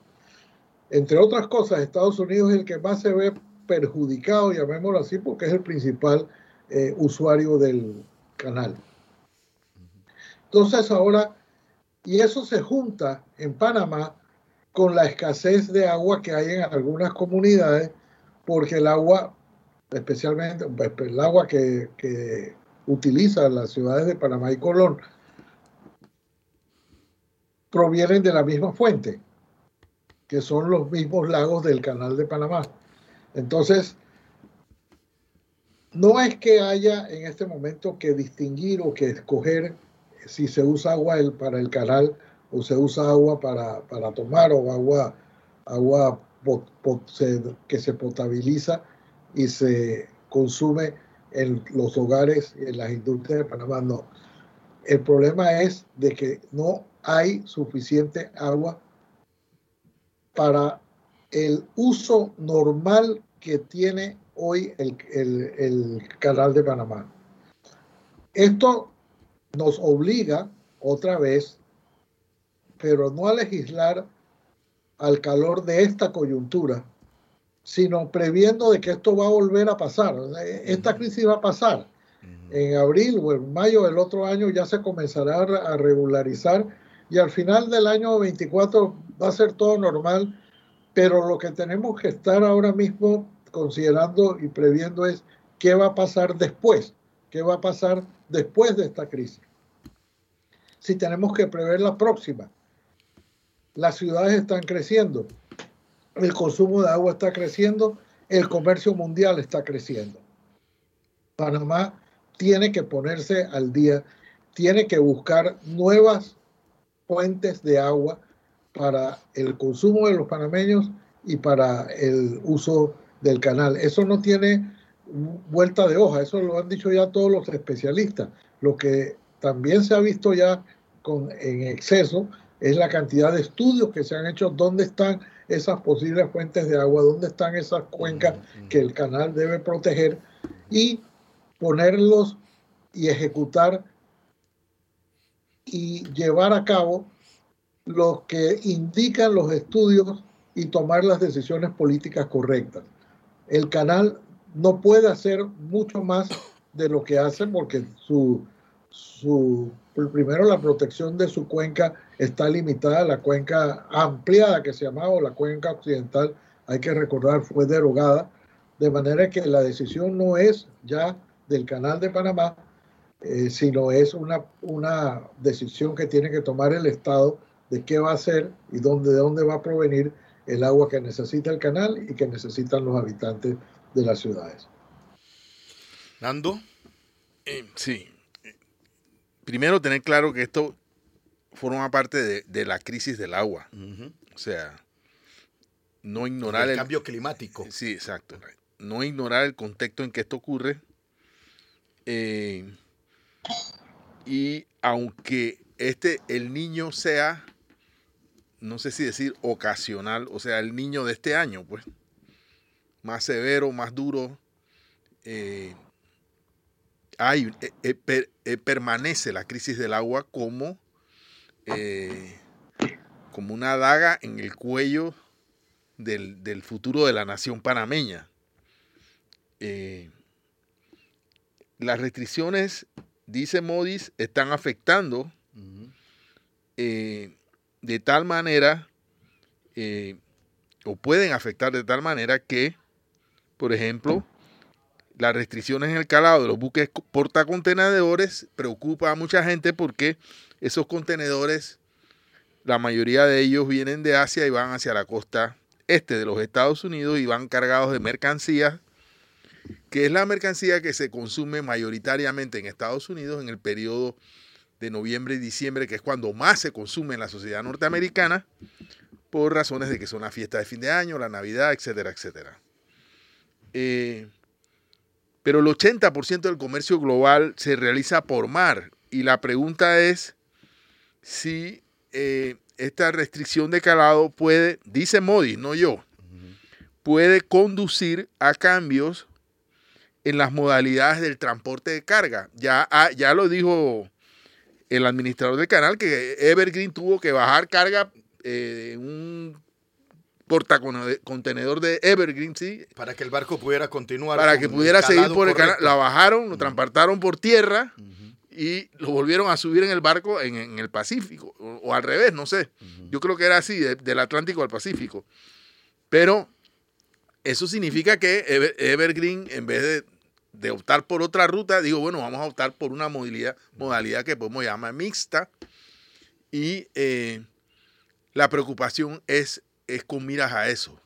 Entre otras cosas, Estados Unidos es el que más se ve perjudicado, llamémoslo así, porque es el principal eh, usuario del canal. Entonces ahora, y eso se junta en Panamá con la escasez de agua que hay en algunas comunidades, porque el agua, especialmente pues, el agua que, que utilizan las ciudades de Panamá y Colón, provienen de la misma fuente, que son los mismos lagos del canal de Panamá. Entonces, no es que haya en este momento que distinguir o que escoger si se usa agua para el canal o se usa agua para, tomar o agua, agua que se potabiliza y se consume en los hogares y en las industrias de Panamá. No. El problema es de que no hay suficiente agua para el uso normal que tiene hoy el, el canal de Panamá. Esto nos obliga otra vez pero no a legislar al calor de esta coyuntura, sino previendo de que esto va a volver a pasar. Esta crisis va a pasar. En abril o en mayo del otro año ya se comenzará a regularizar y al final del año 24 va a ser todo normal, pero lo que tenemos que estar ahora mismo considerando y previendo es qué va a pasar después, qué va a pasar después de esta crisis. Si tenemos que prever la próxima, las ciudades están creciendo, el consumo de agua está creciendo, el comercio mundial está creciendo. Panamá tiene que ponerse al día, tiene que buscar nuevas fuentes de agua para el consumo de los panameños y para el uso del canal. Eso no tiene vuelta de hoja, eso lo han dicho ya todos los especialistas. Lo que también se ha visto ya con, en exceso es la cantidad de estudios que se han hecho, dónde están esas posibles fuentes de agua, dónde están esas cuencas que el canal debe proteger y ponerlos y ejecutar y llevar a cabo lo que indican los estudios y tomar las decisiones políticas correctas. El canal no puede hacer mucho más de lo que hace porque su, su primero la protección de su cuenca está limitada a la cuenca ampliada que se llamaba la cuenca occidental, hay que recordar, fue derogada, de manera que la decisión no es ya del canal de Panamá, eh, sino es una, una decisión que tiene que tomar el Estado de qué va a hacer y dónde, de dónde va a provenir el agua que necesita el canal y que necesitan los habitantes de las ciudades. Nando. Eh, sí. Primero tener claro que esto forma parte de, la crisis del agua. O sea, no ignorar el, cambio climático. Sí, exacto. No ignorar el contexto en que esto ocurre. Eh, y aunque este, el niño sea, no sé si decir ocasional, o sea, el niño de este año, pues, más severo, más duro, eh, hay, eh, eh, permanece la crisis del agua como, como una daga en el cuello del, del futuro de la nación panameña. las restricciones dice Modis, están afectando eh, de tal manera, eh, o pueden afectar de tal manera que, por ejemplo, las restricciones en el calado de los buques portacontenedores preocupa a mucha gente porque esos contenedores, la mayoría de ellos vienen de Asia y van hacia la costa este de los Estados Unidos y van cargados de mercancías que es la mercancía que se consume mayoritariamente en Estados Unidos en el periodo de noviembre y diciembre, que es cuando más se consume en la sociedad norteamericana, por razones de que son la fiesta de fin de año, la Navidad, etcétera, etcétera. Eh, pero el 80% del comercio global se realiza por mar y la pregunta es si eh, esta restricción de calado puede, dice Modi, no yo, puede conducir a cambios en las modalidades del transporte de carga. Ya, ah, ya lo dijo el administrador del canal que Evergreen tuvo que bajar carga eh, en un portacontenedor de Evergreen, sí. Para que el barco pudiera continuar. Para que pudiera seguir por el canal. La bajaron, lo transportaron por tierra y lo volvieron a subir en el barco en, el Pacífico. O, al revés, no sé. Yo creo que era así, del Atlántico al Pacífico. Pero eso significa que Evergreen, en vez de de optar por otra ruta, digo, bueno, vamos a optar por una modalidad, modalidad que podemos llamar mixta. Y eh, la preocupación es, es con miras a eso,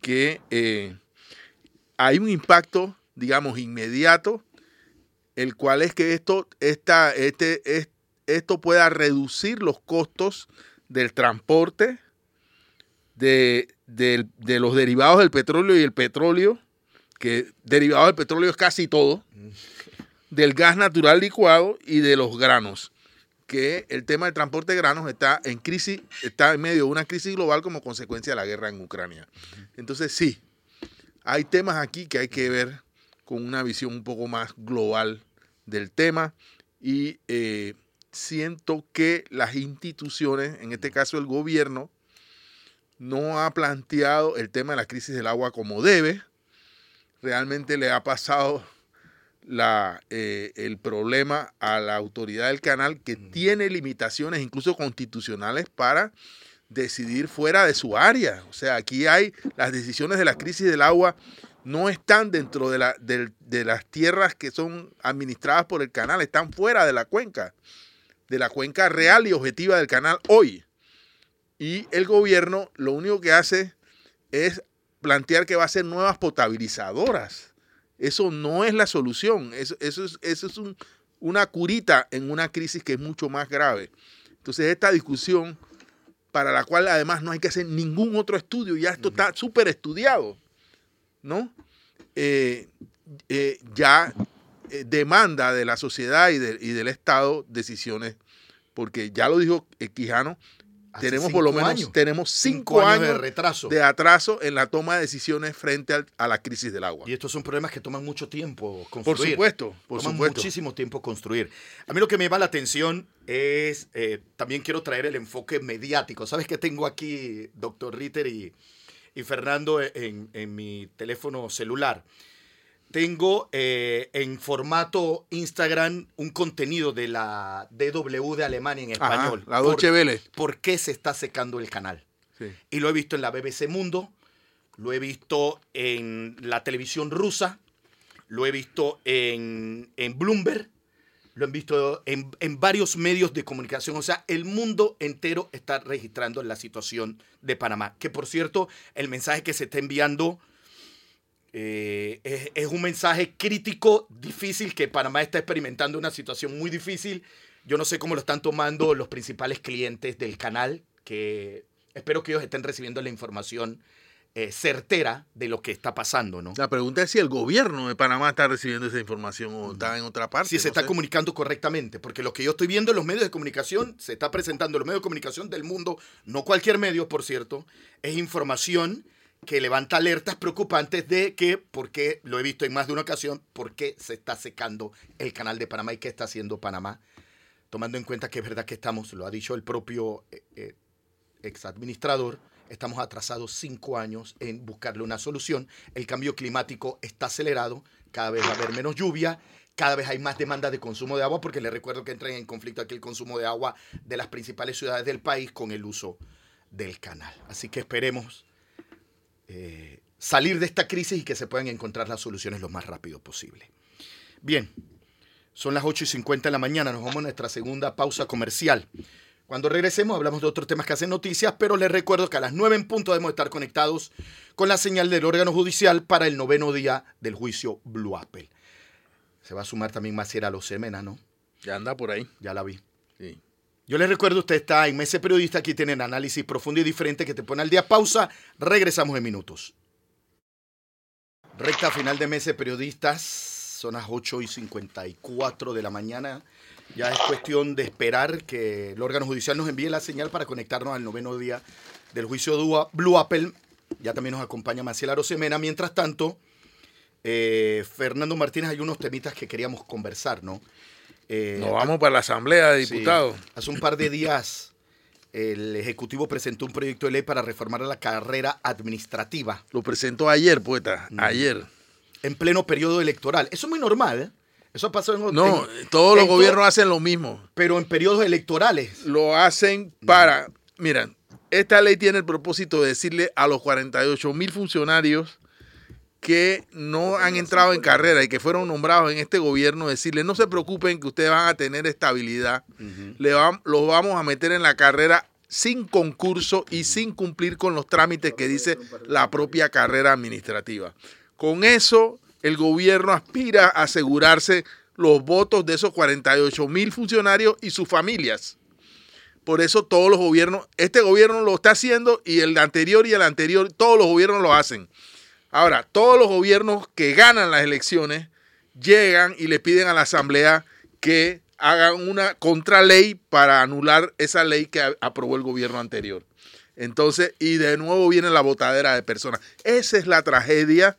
que eh, hay un impacto, digamos, inmediato, el cual es que esto, esta, este, esto pueda reducir los costos del transporte, de, de los derivados del petróleo y el petróleo, que derivado del petróleo es casi todo, del gas natural licuado y de los granos, que el tema del transporte de granos está en crisis, está en medio de una crisis global como consecuencia de la guerra en Ucrania. Entonces sí, hay temas aquí que hay que ver con una visión un poco más global del tema y eh, siento que las instituciones, en este caso el gobierno, no ha planteado el tema de la crisis del agua como debe, realmente le ha pasado la, eh, el problema a la autoridad del canal que tiene limitaciones incluso constitucionales para decidir fuera de su área. O sea, aquí hay las decisiones de la crisis del agua no están dentro de, la, de, las tierras que son administradas por el canal, están fuera de la cuenca, de la cuenca real y objetiva del canal hoy. Y el gobierno lo único que hace es plantear que va a ser nuevas potabilizadoras. Eso no es la solución. Eso, es, eso es una curita en una crisis que es mucho más grave. Entonces, esta discusión, para la cual además no hay que hacer ningún otro estudio, ya esto está súper estudiado, ¿no? Eh, eh, ya eh, demanda de la sociedad y, y, del Estado decisiones, porque ya lo dijo Quijano, tenemos por lo menos tenemos cinco, años, de retraso. de atraso en la toma de decisiones frente a la crisis del agua. Y estos son problemas que toman mucho tiempo construir. Por supuesto, por toman supuesto. muchísimo tiempo construir. A mí lo que me llama la atención es, eh, también quiero traer el enfoque mediático. ¿Sabes que tengo aquí, doctor Ritter y, y Fernando, en, en mi teléfono celular? Tengo eh, en formato Instagram un contenido de la DW de Alemania en español. la Deutsche Welle. ¿Por qué se está secando el canal? Y lo he visto en la BBC Mundo, lo he visto en la televisión rusa, lo he visto en, en Bloomberg lo han visto en, en, varios medios de comunicación. O sea, el mundo entero está registrando la situación de Panamá. Que por cierto, el mensaje que se está enviando eh, es, es, un mensaje crítico, difícil, que Panamá está experimentando una situación muy difícil. Yo no sé cómo lo están tomando los principales clientes del canal, que espero que ellos estén recibiendo la información eh, certera de lo que está pasando, ¿no? La pregunta es si el gobierno de Panamá está recibiendo esa información o está en otra parte. Si se está comunicando correctamente, porque lo que yo estoy viendo en los medios de comunicación, se está presentando en los medios de comunicación del mundo, no cualquier medio, por cierto, es información que levanta alertas preocupantes de que, porque lo he visto en más de una ocasión, por qué se está secando el canal de Panamá y qué está haciendo Panamá, tomando en cuenta que es verdad que estamos, lo ha dicho el propio eh, eh, exadministrador, Estamos atrasados cinco años en buscarle una solución. El cambio climático está acelerado, cada vez va a haber menos lluvia, cada vez hay más demanda de consumo de agua, porque les recuerdo que entra en conflicto aquí el consumo de agua de las principales ciudades del país con el uso del canal. Así que esperemos eh, salir de esta crisis y que se puedan encontrar las soluciones lo más rápido posible. Bien, son las 8 y 50 de la mañana, nos vamos a nuestra segunda pausa comercial. Cuando regresemos hablamos de otros temas que hacen noticias, pero les recuerdo que a las 9 en punto debemos estar conectados con la señal del órgano judicial para el noveno día del juicio Blue Apple. Se va a sumar también Maciera Semena, ¿no? Ya anda por ahí. Ya la vi. Sí. Yo les recuerdo, usted está en Mese Periodista, aquí tienen análisis profundo y diferente que te pone al día. Pausa, regresamos en minutos. Recta final de Mese Periodistas, son las 8 y 54 de la mañana. Ya es cuestión de esperar que el órgano judicial nos envíe la señal para conectarnos al noveno día del juicio Dua, Blue Apple. Ya también nos acompaña Maciel Arosemena. Mientras tanto, eh, Fernando Martínez, hay unos temitas que queríamos conversar, ¿no? Eh, nos vamos para la Asamblea de Diputados. hace un par de días el Ejecutivo presentó un proyecto de ley para reformar la carrera administrativa. Lo presentó ayer, poeta, ayer. En pleno periodo electoral. Eso es muy normal. Eso pasó en No, todos los gobiernos hacen lo mismo. Pero en periodos electorales. Lo hacen para. Mira, esta ley tiene el propósito de decirle a los 48 mil funcionarios que no han entrado en carrera y que fueron nombrados en este gobierno, decirle no se preocupen que ustedes van a tener estabilidad, Le los vamos a meter en la carrera sin concurso y sin cumplir con los trámites que dice la propia carrera administrativa. Con eso el gobierno aspira a asegurarse los votos de esos 48 mil funcionarios y sus familias. Por eso todos los gobiernos, este gobierno lo está haciendo y el anterior y el anterior, todos los gobiernos lo hacen. Ahora, todos los gobiernos que ganan las elecciones llegan y le piden a la Asamblea que hagan una contraley para anular esa ley que aprobó el gobierno anterior. Entonces, y de nuevo viene la botadera de personas. Esa es la tragedia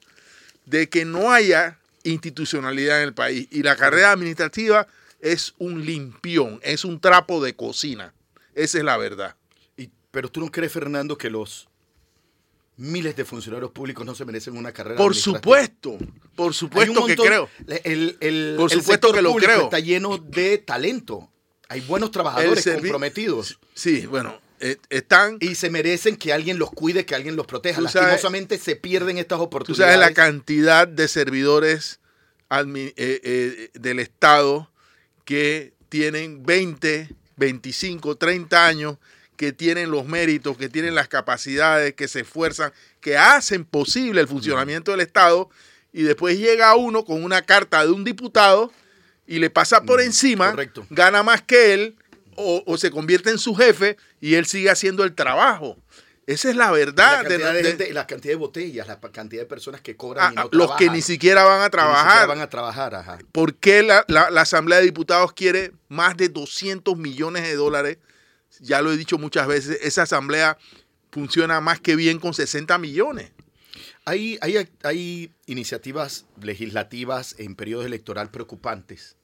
de que no haya institucionalidad en el país. Y la carrera administrativa es un limpión, es un trapo de cocina. Esa es la verdad. Y, pero tú no crees, Fernando, que los miles de funcionarios públicos no se merecen una carrera Por supuesto, por supuesto que creo. El, por supuesto que lo creo. Está lleno de talento. Hay buenos trabajadores comprometidos. Sí, bueno, eh, están... Y se merecen que alguien los cuide, que alguien los proteja. Lastimosamente se pierden estas oportunidades. Tú sabes la cantidad de servidores eh, eh, del Estado que tienen 20, 25, 30 años, que tienen los méritos, que tienen las capacidades, que se esfuerzan, que hacen posible el funcionamiento del Estado, y después llega uno con una carta de un diputado y le pasa por encima, gana más que él, o, se convierte en su jefe y él sigue haciendo el trabajo. Esa es la verdad. La cantidad de, la cantidad de botellas, la cantidad de personas que cobran. y ah, no los que ni siquiera van a trabajar. van a trabajar, ajá. ¿Por qué la, Asamblea de Diputados quiere más de 200 millones de dólares? Ya lo he dicho muchas veces, esa Asamblea funciona más que bien con 60 millones. Hay, hay, hay iniciativas legislativas en periodos electoral preocupantes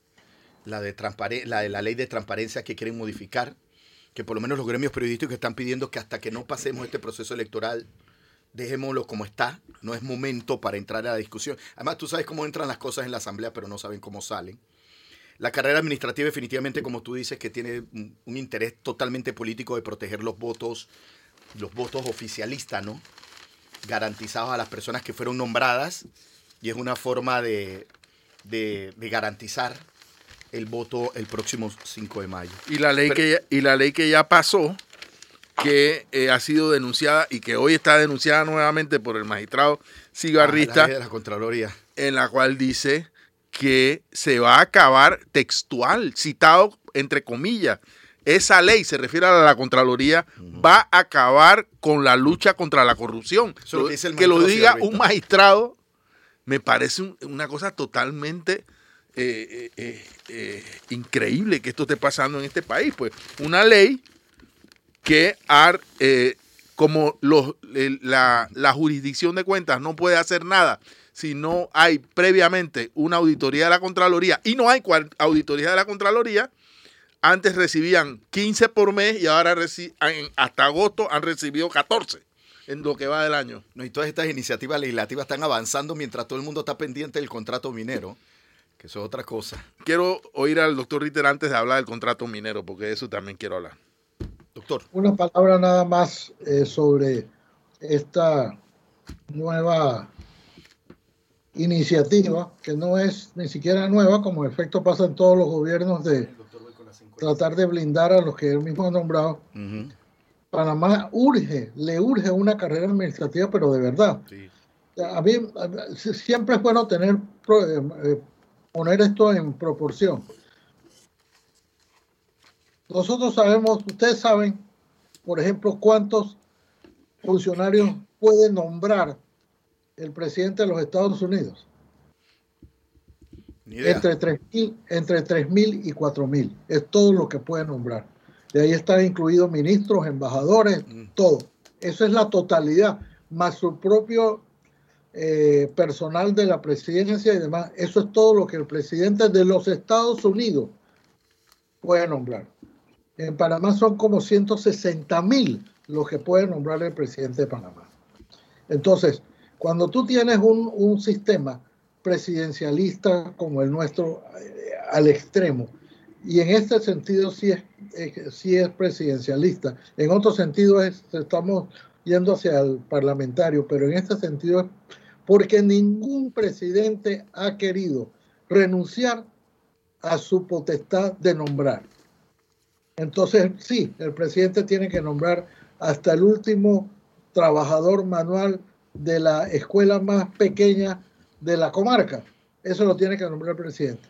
la de, la de la ley de transparencia que quieren modificar, que por lo menos los gremios periodísticos están pidiendo que hasta que no pasemos este proceso electoral, dejémoslo como está, no es momento para entrar a la discusión. Además, tú sabes cómo entran las cosas en la Asamblea, pero no saben cómo salen. La carrera administrativa definitivamente, como tú dices, que tiene un interés totalmente político de proteger los votos, los votos oficialistas, ¿no? Garantizados a las personas que fueron nombradas y es una forma de, de, de garantizar el voto el próximo 5 de mayo. Y la ley, que, ya, y la ley que ya pasó, que eh, ha sido denunciada y que hoy está denunciada nuevamente por el magistrado cigarrista, Ah, la ley de la Contraloría. en la cual dice que se va a acabar textual, citado entre comillas. Esa ley, se refiere a la Contraloría, va a acabar con la lucha contra la corrupción. Lo que lo diga cigarrista. un magistrado me parece un- una cosa totalmente eh, eh, eh, increíble que esto esté pasando en este país. Pues una ley que eh, como los, la, la jurisdicción de cuentas no puede hacer nada si no hay previamente una auditoría de la Contraloría y no hay auditoría de la Contraloría, antes recibían 15 por mes y ahora hasta agosto han recibido 14 en lo que va del año. No, y todas estas iniciativas legislativas están avanzando mientras todo el mundo está pendiente del contrato minero, que eso es otra cosa. Quiero oír al doctor Ritter antes de hablar del contrato minero, porque de eso también quiero hablar. Doctor, Una palabra nada más eh, sobre esta nueva iniciativa, que no es ni siquiera nueva, como en efecto pasa en todos los gobiernos de tratar de blindar a los que él mismo ha nombrado. ujú, Panamá urge, le urge una carrera administrativa, pero de verdad. sí. A mí siempre es bueno tener eh, eh, poner esto en proporción. Nosotros sabemos, ustedes saben, por ejemplo, cuántos funcionarios puede nombrar el presidente de los Estados Unidos. Entre 3.000 entre 3.000 y 4.000. Es todo lo que puede nombrar. De ahí están incluidos ministros, embajadores, Mm. todo. Eso es la totalidad, más su propio eh, personal de la presidencia y demás. Eso es todo lo que el presidente de los Estados Unidos puede nombrar. En Panamá son como 160 mil los que puede nombrar el presidente de Panamá. Entonces, cuando tú tienes un, sistema presidencialista como el nuestro eh, al extremo, y en este sentido sí es, eh, sí es presidencialista, en otro sentido es, estamos yendo hacia el parlamentario, pero en este sentido es porque ningún presidente ha querido renunciar a su potestad de nombrar. Entonces, sí, el presidente tiene que nombrar hasta el último trabajador manual de la escuela más pequeña de la comarca. Eso lo tiene que nombrar el presidente.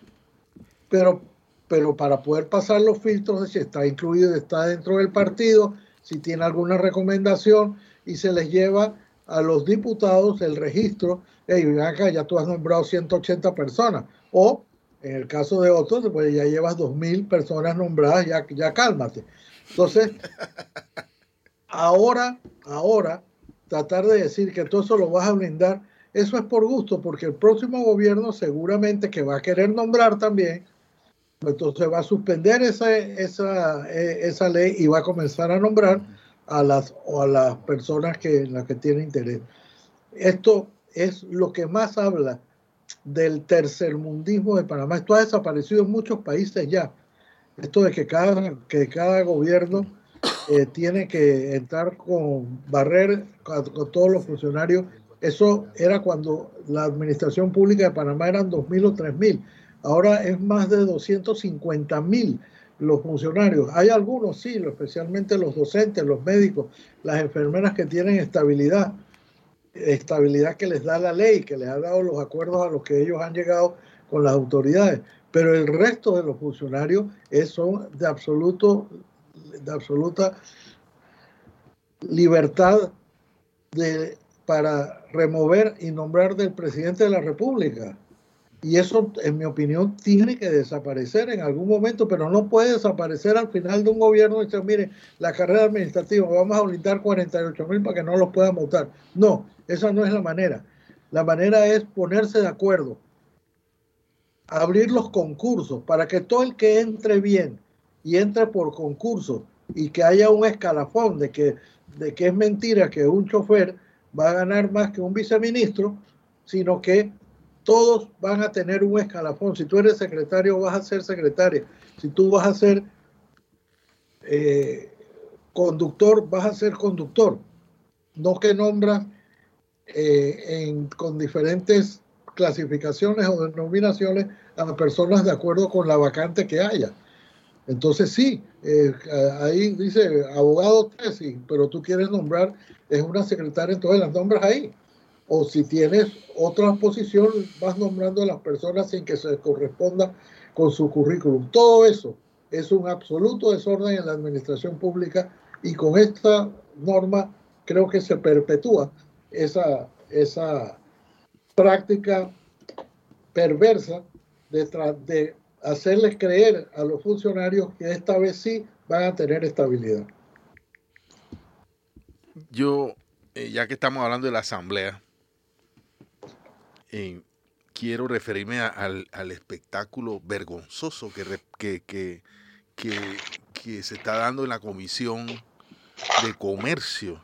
Pero, pero para poder pasar los filtros si está incluido, está dentro del partido, si tiene alguna recomendación y se les lleva a los diputados el registro, hey, acá, ya tú has nombrado 180 personas. O en el caso de otros, pues ya llevas 2.000 personas nombradas, ya, ya cálmate. Entonces, ahora, ahora, tratar de decir que todo eso lo vas a blindar, eso es por gusto, porque el próximo gobierno seguramente que va a querer nombrar también, pues entonces va a suspender esa, esa, eh, esa ley y va a comenzar a nombrar a las, o a las personas que, en las que tiene interés. Esto es lo que más habla del tercermundismo de Panamá. Esto ha desaparecido en muchos países ya. Esto de que cada, que cada gobierno eh, tiene que entrar con barrer con, con todos los funcionarios. Eso era cuando la administración pública de Panamá eran 2.000 o 3.000. Ahora es más de 250.000 los funcionarios. Hay algunos, sí, especialmente los docentes, los médicos, las enfermeras que tienen estabilidad, estabilidad que les da la ley, que les ha dado los acuerdos a los que ellos han llegado con las autoridades. Pero el resto de los funcionarios es, son de absoluto de absoluta libertad de, para remover y nombrar del presidente de la República. Y eso, en mi opinión, tiene que desaparecer en algún momento, pero no puede desaparecer al final de un gobierno y decir, mire, la carrera administrativa, vamos a blindar 48 mil para que no los puedan votar. No, esa no es la manera. La manera es ponerse de acuerdo, abrir los concursos para que todo el que entre bien y entre por concurso y que haya un escalafón de que, de que es mentira que un chofer va a ganar más que un viceministro, sino que todos van a tener un escalafón. Si tú eres secretario, vas a ser secretaria. Si tú vas a ser eh, conductor, vas a ser conductor. No que nombras eh, con diferentes clasificaciones o denominaciones a personas de acuerdo con la vacante que haya. Entonces sí, eh, ahí dice abogado tesis, pero tú quieres nombrar, es una secretaria, entonces las nombras ahí. O si tienes otra posición, vas nombrando a las personas sin que se corresponda con su currículum. Todo eso es un absoluto desorden en la administración pública y con esta norma creo que se perpetúa esa, esa práctica perversa de, hacerles creer a los funcionarios que esta vez sí van a tener estabilidad. Yo, eh, ya que estamos hablando de la asamblea, eh, quiero referirme al, espectáculo vergonzoso que, que, que, se está dando en la Comisión de Comercio.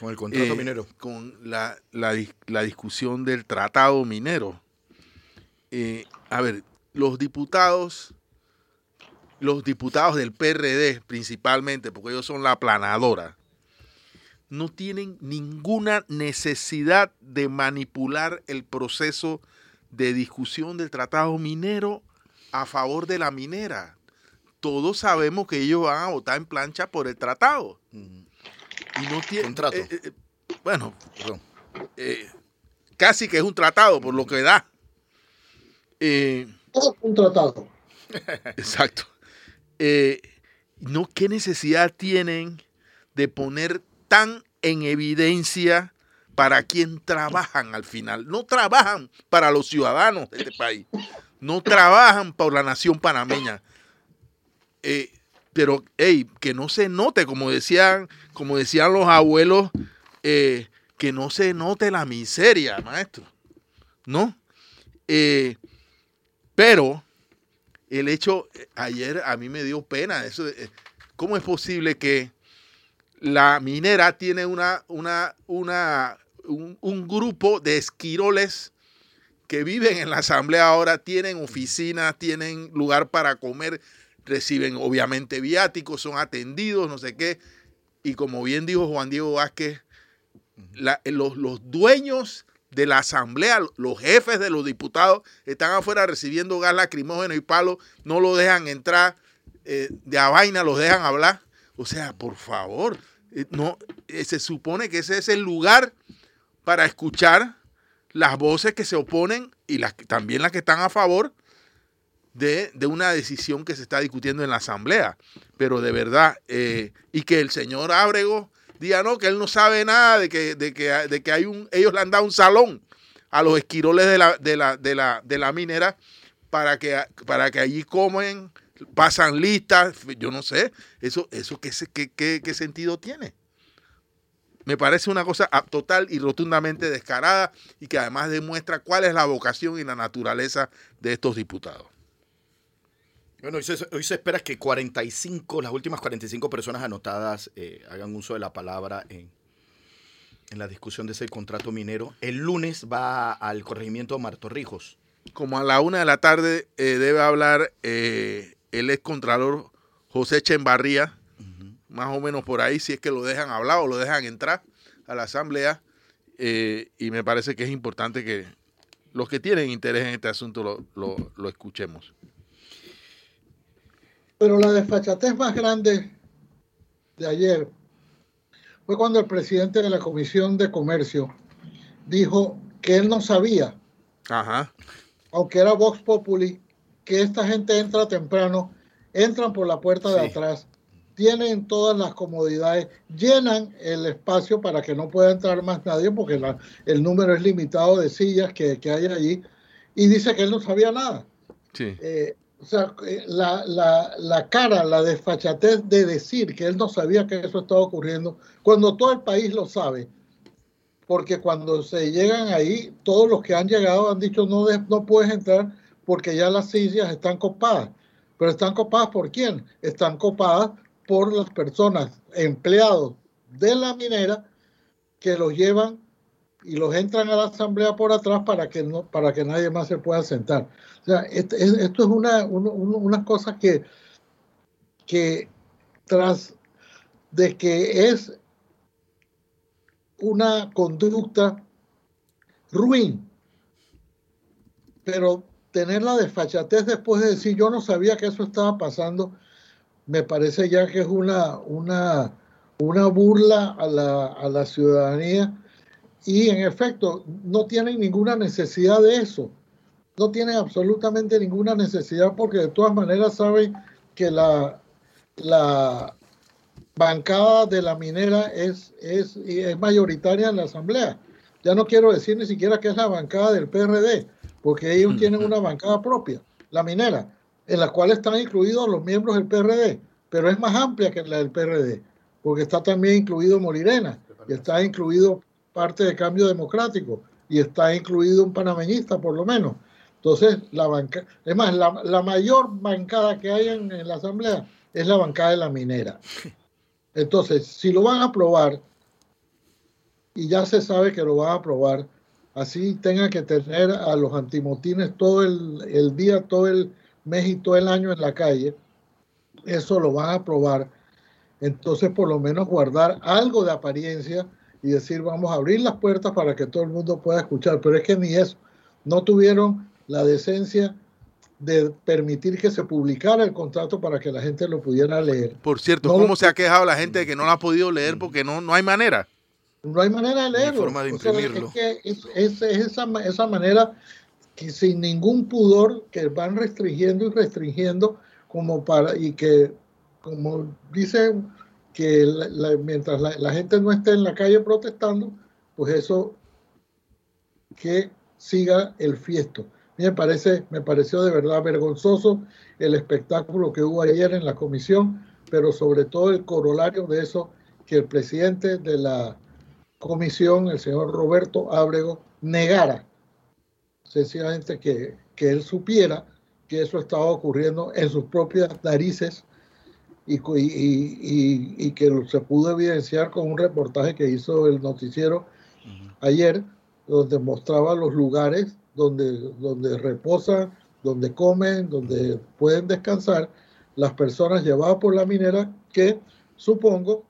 Con el contrato eh, minero. Con la, la, discusión del tratado minero. a ver, los diputados, los diputados del PRD principalmente, porque ellos son la planadora, no tienen ninguna necesidad de manipular el proceso de discusión del tratado minero a favor de la minera. Todos sabemos que ellos van a votar en plancha por el tratado. Y no tiene, Contrato. Eh, eh, bueno, eh, casi que es un tratado por lo que da. Eh, un tratado. Exacto. Eh, no, ¿qué necesidad tienen de poner tan en evidencia para quien trabajan al final? No trabajan para los ciudadanos de este país. No trabajan por la nación panameña. Eh, pero, hey, que no se note, como decían, como decían los abuelos, eh, que no se note la miseria, maestro. ¿No? Pero el hecho, ayer a mí me dio pena, eso, eh, ¿cómo es posible que la minera tiene una, una, una, un, grupo de esquiroles que viven en la asamblea ahora, tienen oficinas, tienen lugar para comer, reciben obviamente viáticos, son atendidos, no sé qué. Y como bien dijo Juan Diego Vázquez, los, los dueños de la asamblea, los jefes de los diputados están afuera recibiendo gas lacrimógeno y palo, no lo dejan entrar, eh, de a vaina los dejan hablar. O sea, por favor, eh, no, eh, se supone que ese es el lugar para escuchar las voces que se oponen y también las que están a favor de, una decisión que se está discutiendo en la asamblea. Pero de verdad, y que el señor Ábrego diga no, que él no sabe nada de que, de que, de que hay un, ellos le han dado un salón a los esquiroles de la, de la, de la, de la minera para que, para que allí comen, pasan listas, yo no sé, eso, eso qué, qué, qué sentido tiene. Me parece una cosa total y rotundamente descarada y que además demuestra cuál es la vocación y la naturaleza de estos diputados. Bueno, hoy se, espera que 45, las últimas 45 personas anotadas eh, hagan uso de la palabra en, en la discusión de ese contrato minero. El lunes va al corregimiento Martorrijos. Como a la una de la tarde eh, debe hablar eh, el ex contralor José Chembarría, más o menos por ahí, si es que lo dejan hablar o lo dejan entrar a la asamblea. y me parece que es importante que los que tienen interés en este asunto lo, lo, lo escuchemos. Pero la desfachatez más grande de ayer fue cuando el presidente de la Comisión de Comercio dijo que él no sabía, aunque era Vox Populi, que esta gente entra temprano, entran por la puerta de atrás, tienen todas las comodidades, llenan el espacio para que no pueda entrar más nadie, porque el número es limitado de sillas que, hay allí, y dice que él no sabía nada. Sí. Eh, o sea, eh, la, la, la, cara, la desfachatez de decir que él no sabía que eso estaba ocurriendo, cuando todo el país lo sabe, porque cuando se llegan ahí, todos los que han llegado han dicho no, no puedes entrar porque ya las sillas están copadas. Pero están copadas por quién? Están copadas por las personas, empleados de la minera, que los llevan y los entran a la asamblea por atrás para que, no, para que nadie más se pueda sentar. O sea, esto, es una, una cosa que, que tras de que es una conducta ruin pero tener la desfachatez después de decir yo no sabía que eso estaba pasando, me parece ya que es una, una, una burla a la, a la ciudadanía y en efecto no tienen ninguna necesidad de eso, no tienen absolutamente ninguna necesidad porque de todas maneras saben que la, la bancada de la minera es, es, es mayoritaria en la asamblea. Ya no quiero decir ni siquiera que es la bancada del PRD, porque ellos tienen una bancada propia, la minera, en la cual están incluidos los miembros del PRD, pero es más amplia que la del PRD, porque está también incluido Molirena, y está incluido parte de Cambio Democrático, y está incluido un panameñista por lo menos. Entonces, la banca, es más, la, mayor bancada que hay en, en la Asamblea es la bancada de la minera. Entonces, si lo van a aprobar, y ya se sabe que lo van a aprobar, así tenga que tener a los antimotines todo el, día, todo el mes y todo el año en la calle, eso lo van a aprobar. Entonces, por lo menos guardar algo de apariencia y decir, vamos a abrir las puertas para que todo el mundo pueda escuchar. Pero es que ni eso, no tuvieron la decencia de permitir que se publicara el contrato para que la gente lo pudiera leer. Por cierto, ¿cómo se ha quejado la gente de que no lo ha podido leer porque no, no hay manera? No hay manera de leerlo. forma de imprimirlo. es, es, esa, esa manera que sin ningún pudor que van restringiendo y restringiendo como para y que como dicen que mientras la, la, gente no esté en la calle protestando, pues eso que siga el fiesto. Me parece, me pareció de verdad vergonzoso el espectáculo que hubo ayer en la comisión, pero sobre todo el corolario de eso que el presidente de la comisión, el señor Roberto Ábrego, negara sencillamente que, que él supiera que eso estaba ocurriendo en sus propias narices y, y, y, que se pudo evidenciar con un reportaje que hizo el noticiero ayer, donde mostraba los lugares donde, donde reposan, donde comen, donde pueden descansar las personas llevadas por la minera que supongo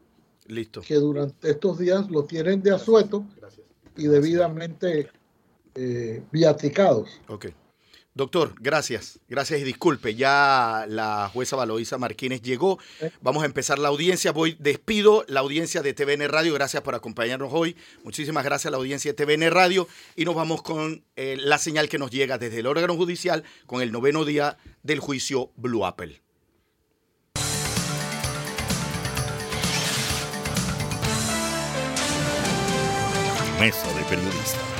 Listo. que durante estos días lo tienen de asueto y debidamente eh, viaticados. Ok. Doctor, gracias. Gracias y disculpe. Ya la jueza Valoisa Martínez llegó. Vamos a empezar la audiencia. Voy, despido la audiencia de TVN Radio. Gracias por acompañarnos hoy. Muchísimas gracias a la audiencia de TVN Radio. Y nos vamos con eh, la señal que nos llega desde el órgano judicial con el noveno día del juicio Blue Apple. Mesa de Periodistas.